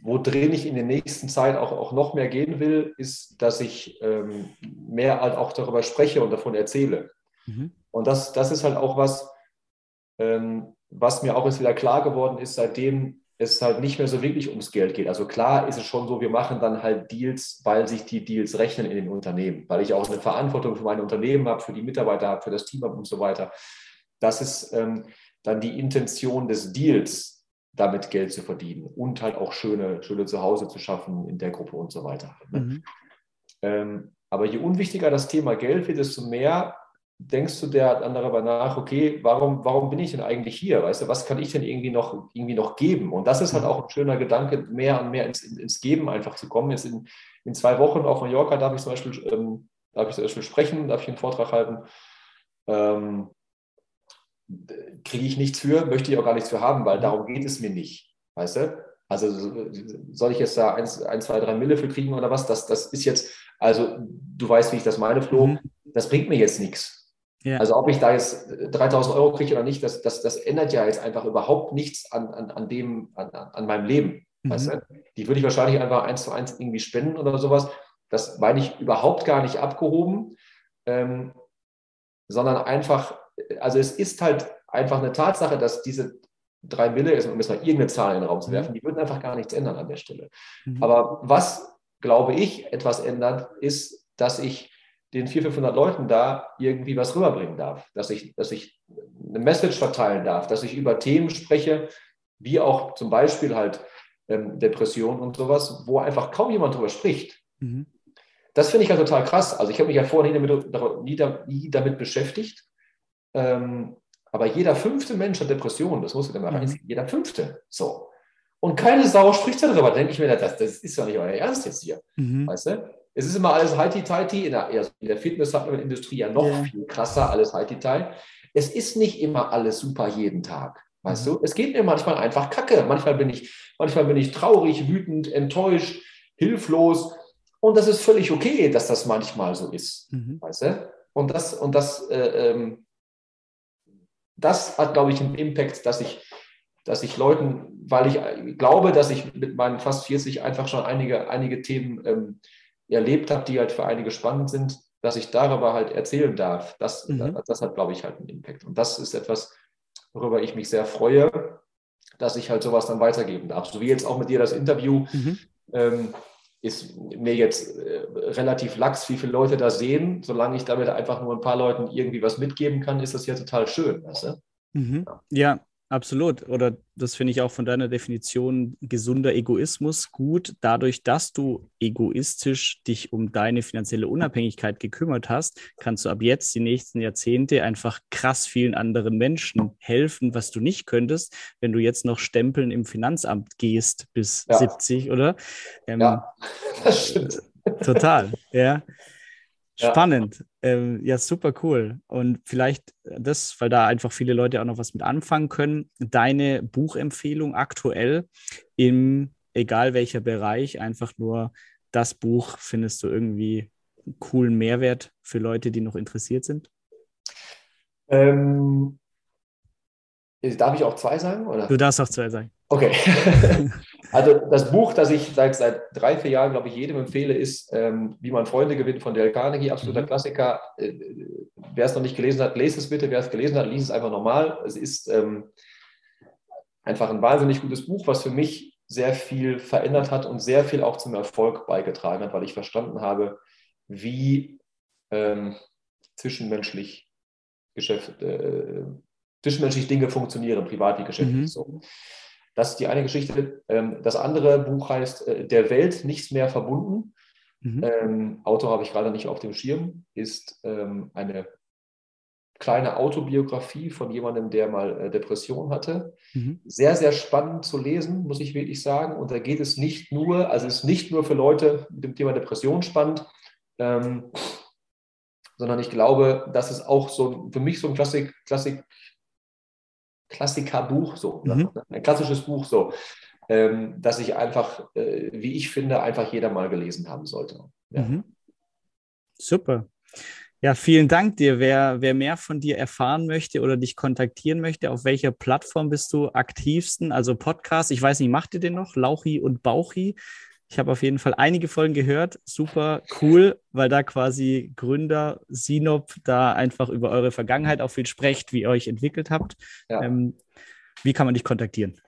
Worin ich in der nächsten Zeit auch, auch noch mehr gehen will, ist, dass ich ähm, mehr halt auch darüber spreche und davon erzähle. Mhm. Und das, das ist halt auch was, ähm, was mir auch jetzt wieder klar geworden ist, seitdem es halt nicht mehr so wirklich ums Geld geht. Also klar ist es schon so, wir machen dann halt Deals, weil sich die Deals rechnen in den Unternehmen, weil ich auch eine Verantwortung für meine Unternehmen habe, für die Mitarbeiter habe, für das Team habe und so weiter. Das ist ähm, dann die Intention des Deals, damit Geld zu verdienen und halt auch schöne, schöne Zuhause zu schaffen in der Gruppe und so weiter. Ne? Mhm. Ähm, aber je unwichtiger das Thema Geld wird, desto mehr denkst du der dann darüber nach, okay, warum, warum bin ich denn eigentlich hier? Weißt du, was kann ich denn irgendwie noch, irgendwie noch geben? Und das ist halt mhm. auch ein schöner Gedanke, mehr und mehr ins, ins Geben einfach zu kommen. Jetzt in, in zwei Wochen auf Mallorca darf ich zum Beispiel, ähm, darf ich zum Beispiel sprechen, darf ich einen Vortrag halten. Ähm, kriege ich nichts für, möchte ich auch gar nichts für haben, weil mhm. darum geht es mir nicht. Weißt du? Also soll ich jetzt da ein, ein zwei, drei Mille für kriegen oder was? Das, das ist jetzt, also du weißt, wie ich das meine, Flo, mhm. das bringt mir jetzt nichts. Ja. Also ob ich da jetzt 3000 Euro kriege oder nicht, das, das, das ändert ja jetzt einfach überhaupt nichts an, an, an, dem, an, an meinem Leben. Mhm. Weißt du? Die würde ich wahrscheinlich einfach eins zu eins irgendwie spenden oder sowas. Das meine ich überhaupt gar nicht abgehoben, ähm, sondern einfach also es ist halt einfach eine Tatsache, dass diese drei Mille, um jetzt mal irgendeine Zahl in den Raum zu werfen, mhm. die würden einfach gar nichts ändern an der Stelle. Mhm. Aber was, glaube ich, etwas ändert, ist, dass ich den 400, 500 Leuten da irgendwie was rüberbringen darf, dass ich, dass ich eine Message verteilen darf, dass ich über Themen spreche, wie auch zum Beispiel halt ähm, Depression und sowas, wo einfach kaum jemand drüber spricht. Mhm. Das finde ich ja total krass. Also ich habe mich ja vorher nie damit, nie damit beschäftigt ähm, aber jeder fünfte Mensch hat Depressionen, das du dir mal mhm. reinziehen. Jeder fünfte. So. Und keine Sau spricht darüber. Da denke ich mir, das, das ist doch nicht euer Ernst jetzt hier. Mhm. Weißt du? Es ist immer alles heiti-teiti. In in der Fitness-Industrie ja noch ja. viel krasser, alles heiti-teiti. Es ist nicht immer alles super jeden Tag. Weißt mhm. du? Es geht mir manchmal einfach kacke. Manchmal bin ich, manchmal bin ich traurig, wütend, enttäuscht, hilflos. Und das ist völlig okay, dass das manchmal so ist. Mhm. Weißt du? Und das, und das äh, ähm, das hat, glaube ich, einen Impact, dass ich, dass ich Leuten, weil ich glaube, dass ich mit meinen fast 40 einfach schon einige, einige Themen ähm, erlebt habe, die halt für einige spannend sind, dass ich darüber halt erzählen darf. Das, mhm. das, das hat, glaube ich, halt einen Impact. Und das ist etwas, worüber ich mich sehr freue, dass ich halt sowas dann weitergeben darf. So wie jetzt auch mit dir das Interview. Mhm. Ähm, ist mir jetzt äh, relativ lax, wie viele Leute da sehen. Solange ich damit einfach nur ein paar Leuten irgendwie was mitgeben kann, ist das ja total schön. Weißt du? mhm. ja. ja. Absolut. Oder das finde ich auch von deiner Definition gesunder Egoismus gut. Dadurch, dass du egoistisch dich um deine finanzielle Unabhängigkeit gekümmert hast, kannst du ab jetzt die nächsten Jahrzehnte einfach krass vielen anderen Menschen helfen, was du nicht könntest, wenn du jetzt noch stempeln im Finanzamt gehst bis ja. 70, oder? Ähm, ja, [laughs] das stimmt. Total, ja. Spannend. Ja. Ähm, ja, super cool. Und vielleicht das, weil da einfach viele Leute auch noch was mit anfangen können, deine Buchempfehlung aktuell im, egal welcher Bereich, einfach nur das Buch findest du irgendwie einen coolen Mehrwert für Leute, die noch interessiert sind? Ähm, darf ich auch zwei sagen? Oder? Du darfst auch zwei sagen. Okay. [laughs] also das Buch, das ich seit, seit drei, vier Jahren, glaube ich, jedem empfehle, ist ähm, Wie man Freunde gewinnt von Dale Carnegie, absoluter mhm. Klassiker. Äh, wer es noch nicht gelesen hat, lest es bitte. Wer es gelesen hat, liest es einfach normal. Es ist ähm, einfach ein wahnsinnig gutes Buch, was für mich sehr viel verändert hat und sehr viel auch zum Erfolg beigetragen hat, weil ich verstanden habe, wie ähm, zwischenmenschlich Geschäft, äh, zwischenmenschlich Dinge funktionieren, privat wie geschäftlich mhm. so. Das ist die eine Geschichte. Ähm, das andere Buch heißt äh, Der Welt nichts mehr verbunden. Mhm. Ähm, Autor habe ich gerade nicht auf dem Schirm, ist ähm, eine kleine Autobiografie von jemandem, der mal äh, Depression hatte. Mhm. Sehr, sehr spannend zu lesen, muss ich wirklich sagen. Und da geht es nicht nur, also es ist nicht nur für Leute mit dem Thema Depression spannend, ähm, sondern ich glaube, das ist auch so für mich so ein Klassik, Klassik, Klassikerbuch, so, mhm. ein klassisches Buch, so, ähm, dass ich einfach, äh, wie ich finde, einfach jeder mal gelesen haben sollte. Ja. Mhm. Super. Ja, vielen Dank dir. Wer, wer mehr von dir erfahren möchte oder dich kontaktieren möchte, auf welcher Plattform bist du aktivsten? Also Podcast, ich weiß nicht, macht ihr den noch? Lauchi und Bauchi? Ich habe auf jeden Fall einige Folgen gehört. Super cool, weil da quasi Gründer Sinop da einfach über eure Vergangenheit auch viel sprecht, wie ihr euch entwickelt habt. Ja. Ähm, wie kann man dich kontaktieren?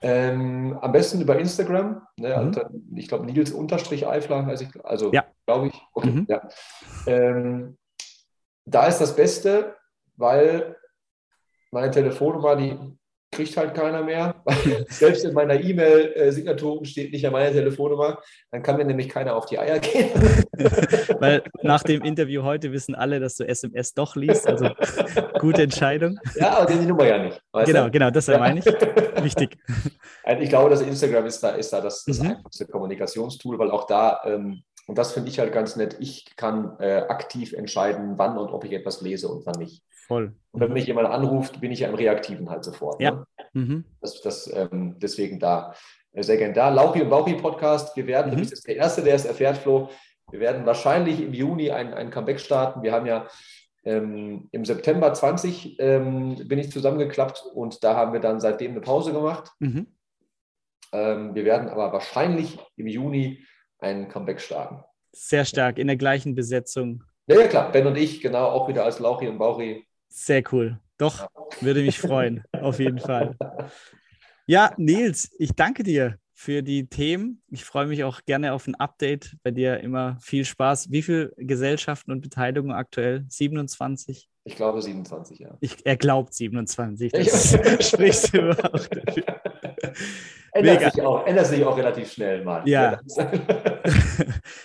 Ähm, am besten über Instagram. Ne? Mhm. Dann, ich glaube, Nils Unterstrich Eifler, also, also ja. glaube ich. Okay, mhm. ja. Ähm, da ist das Beste, weil meine Telefonnummer, die kriegt halt keiner mehr. [laughs] Selbst in meiner E-Mail-Signatur steht nicht an meiner Telefonnummer. Dann kann mir nämlich keiner auf die Eier gehen. [laughs] Weil nach dem Interview heute wissen alle, dass du SMS doch liest. Also [laughs] gute Entscheidung. Ja, aber die Nummer ja nicht. Genau, du? genau, das ja. meine ich. Wichtig. Ich glaube, dass Instagram ist da, ist da das, das mhm. einfachste Kommunikationstool, weil auch da ähm, und das finde ich halt ganz nett. Ich kann äh, aktiv entscheiden, wann und ob ich etwas lese und wann nicht. Voll. Und wenn mich jemand anruft, bin ich ja im Reaktiven halt sofort. Ja. Ne? Mhm. Das, das, ähm, deswegen da äh, sehr gerne da. Lauchi und Bauchi Podcast. Wir werden, mhm. du bist jetzt der Erste, der es erfährt, Flo. Wir werden wahrscheinlich im Juni ein, ein Comeback starten. Wir haben ja ähm, im September 20 ähm, bin ich zusammengeklappt und da haben wir dann seitdem eine Pause gemacht. Mhm. Ähm, wir werden aber wahrscheinlich im Juni ein Comeback starten. Sehr stark, in der gleichen Besetzung. Ja, ja, klar. Ben und ich, genau, auch wieder als Lauchi und Bauchi. Sehr cool. Doch, würde mich freuen, auf jeden Fall. Ja, Nils, ich danke dir für die Themen. Ich freue mich auch gerne auf ein Update. Bei dir immer viel Spaß. Wie viele Gesellschaften und Beteiligungen aktuell? 27? Ich glaube 27, ja. Ich, er glaubt 27. Das [laughs] [laughs] sprichst du dafür. [laughs] Ändert sich, auch, ändert sich auch relativ schnell mal. Ja.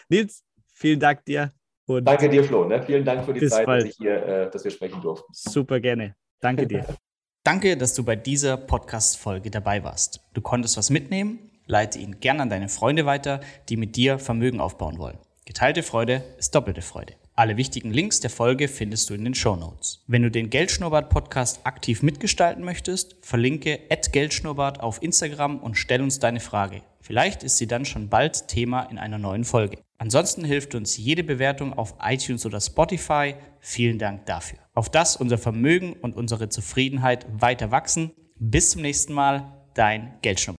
Nils, vielen Dank dir. Und Danke dir, Flo. Ne? Vielen Dank für die Zeit, dass, hier, äh, dass wir sprechen durften. Super gerne. Danke dir. Danke, dass du bei dieser Podcast-Folge dabei warst. Du konntest was mitnehmen. Leite ihn gern an deine Freunde weiter, die mit dir Vermögen aufbauen wollen. Geteilte Freude ist doppelte Freude. Alle wichtigen Links der Folge findest du in den Show Notes. Wenn du den Geldschnurrbart Podcast aktiv mitgestalten möchtest, verlinke @geldschnurrbart auf Instagram und stell uns deine Frage. Vielleicht ist sie dann schon bald Thema in einer neuen Folge. Ansonsten hilft uns jede Bewertung auf iTunes oder Spotify. Vielen Dank dafür. Auf das unser Vermögen und unsere Zufriedenheit weiter wachsen. Bis zum nächsten Mal, dein Geldschnurrbart.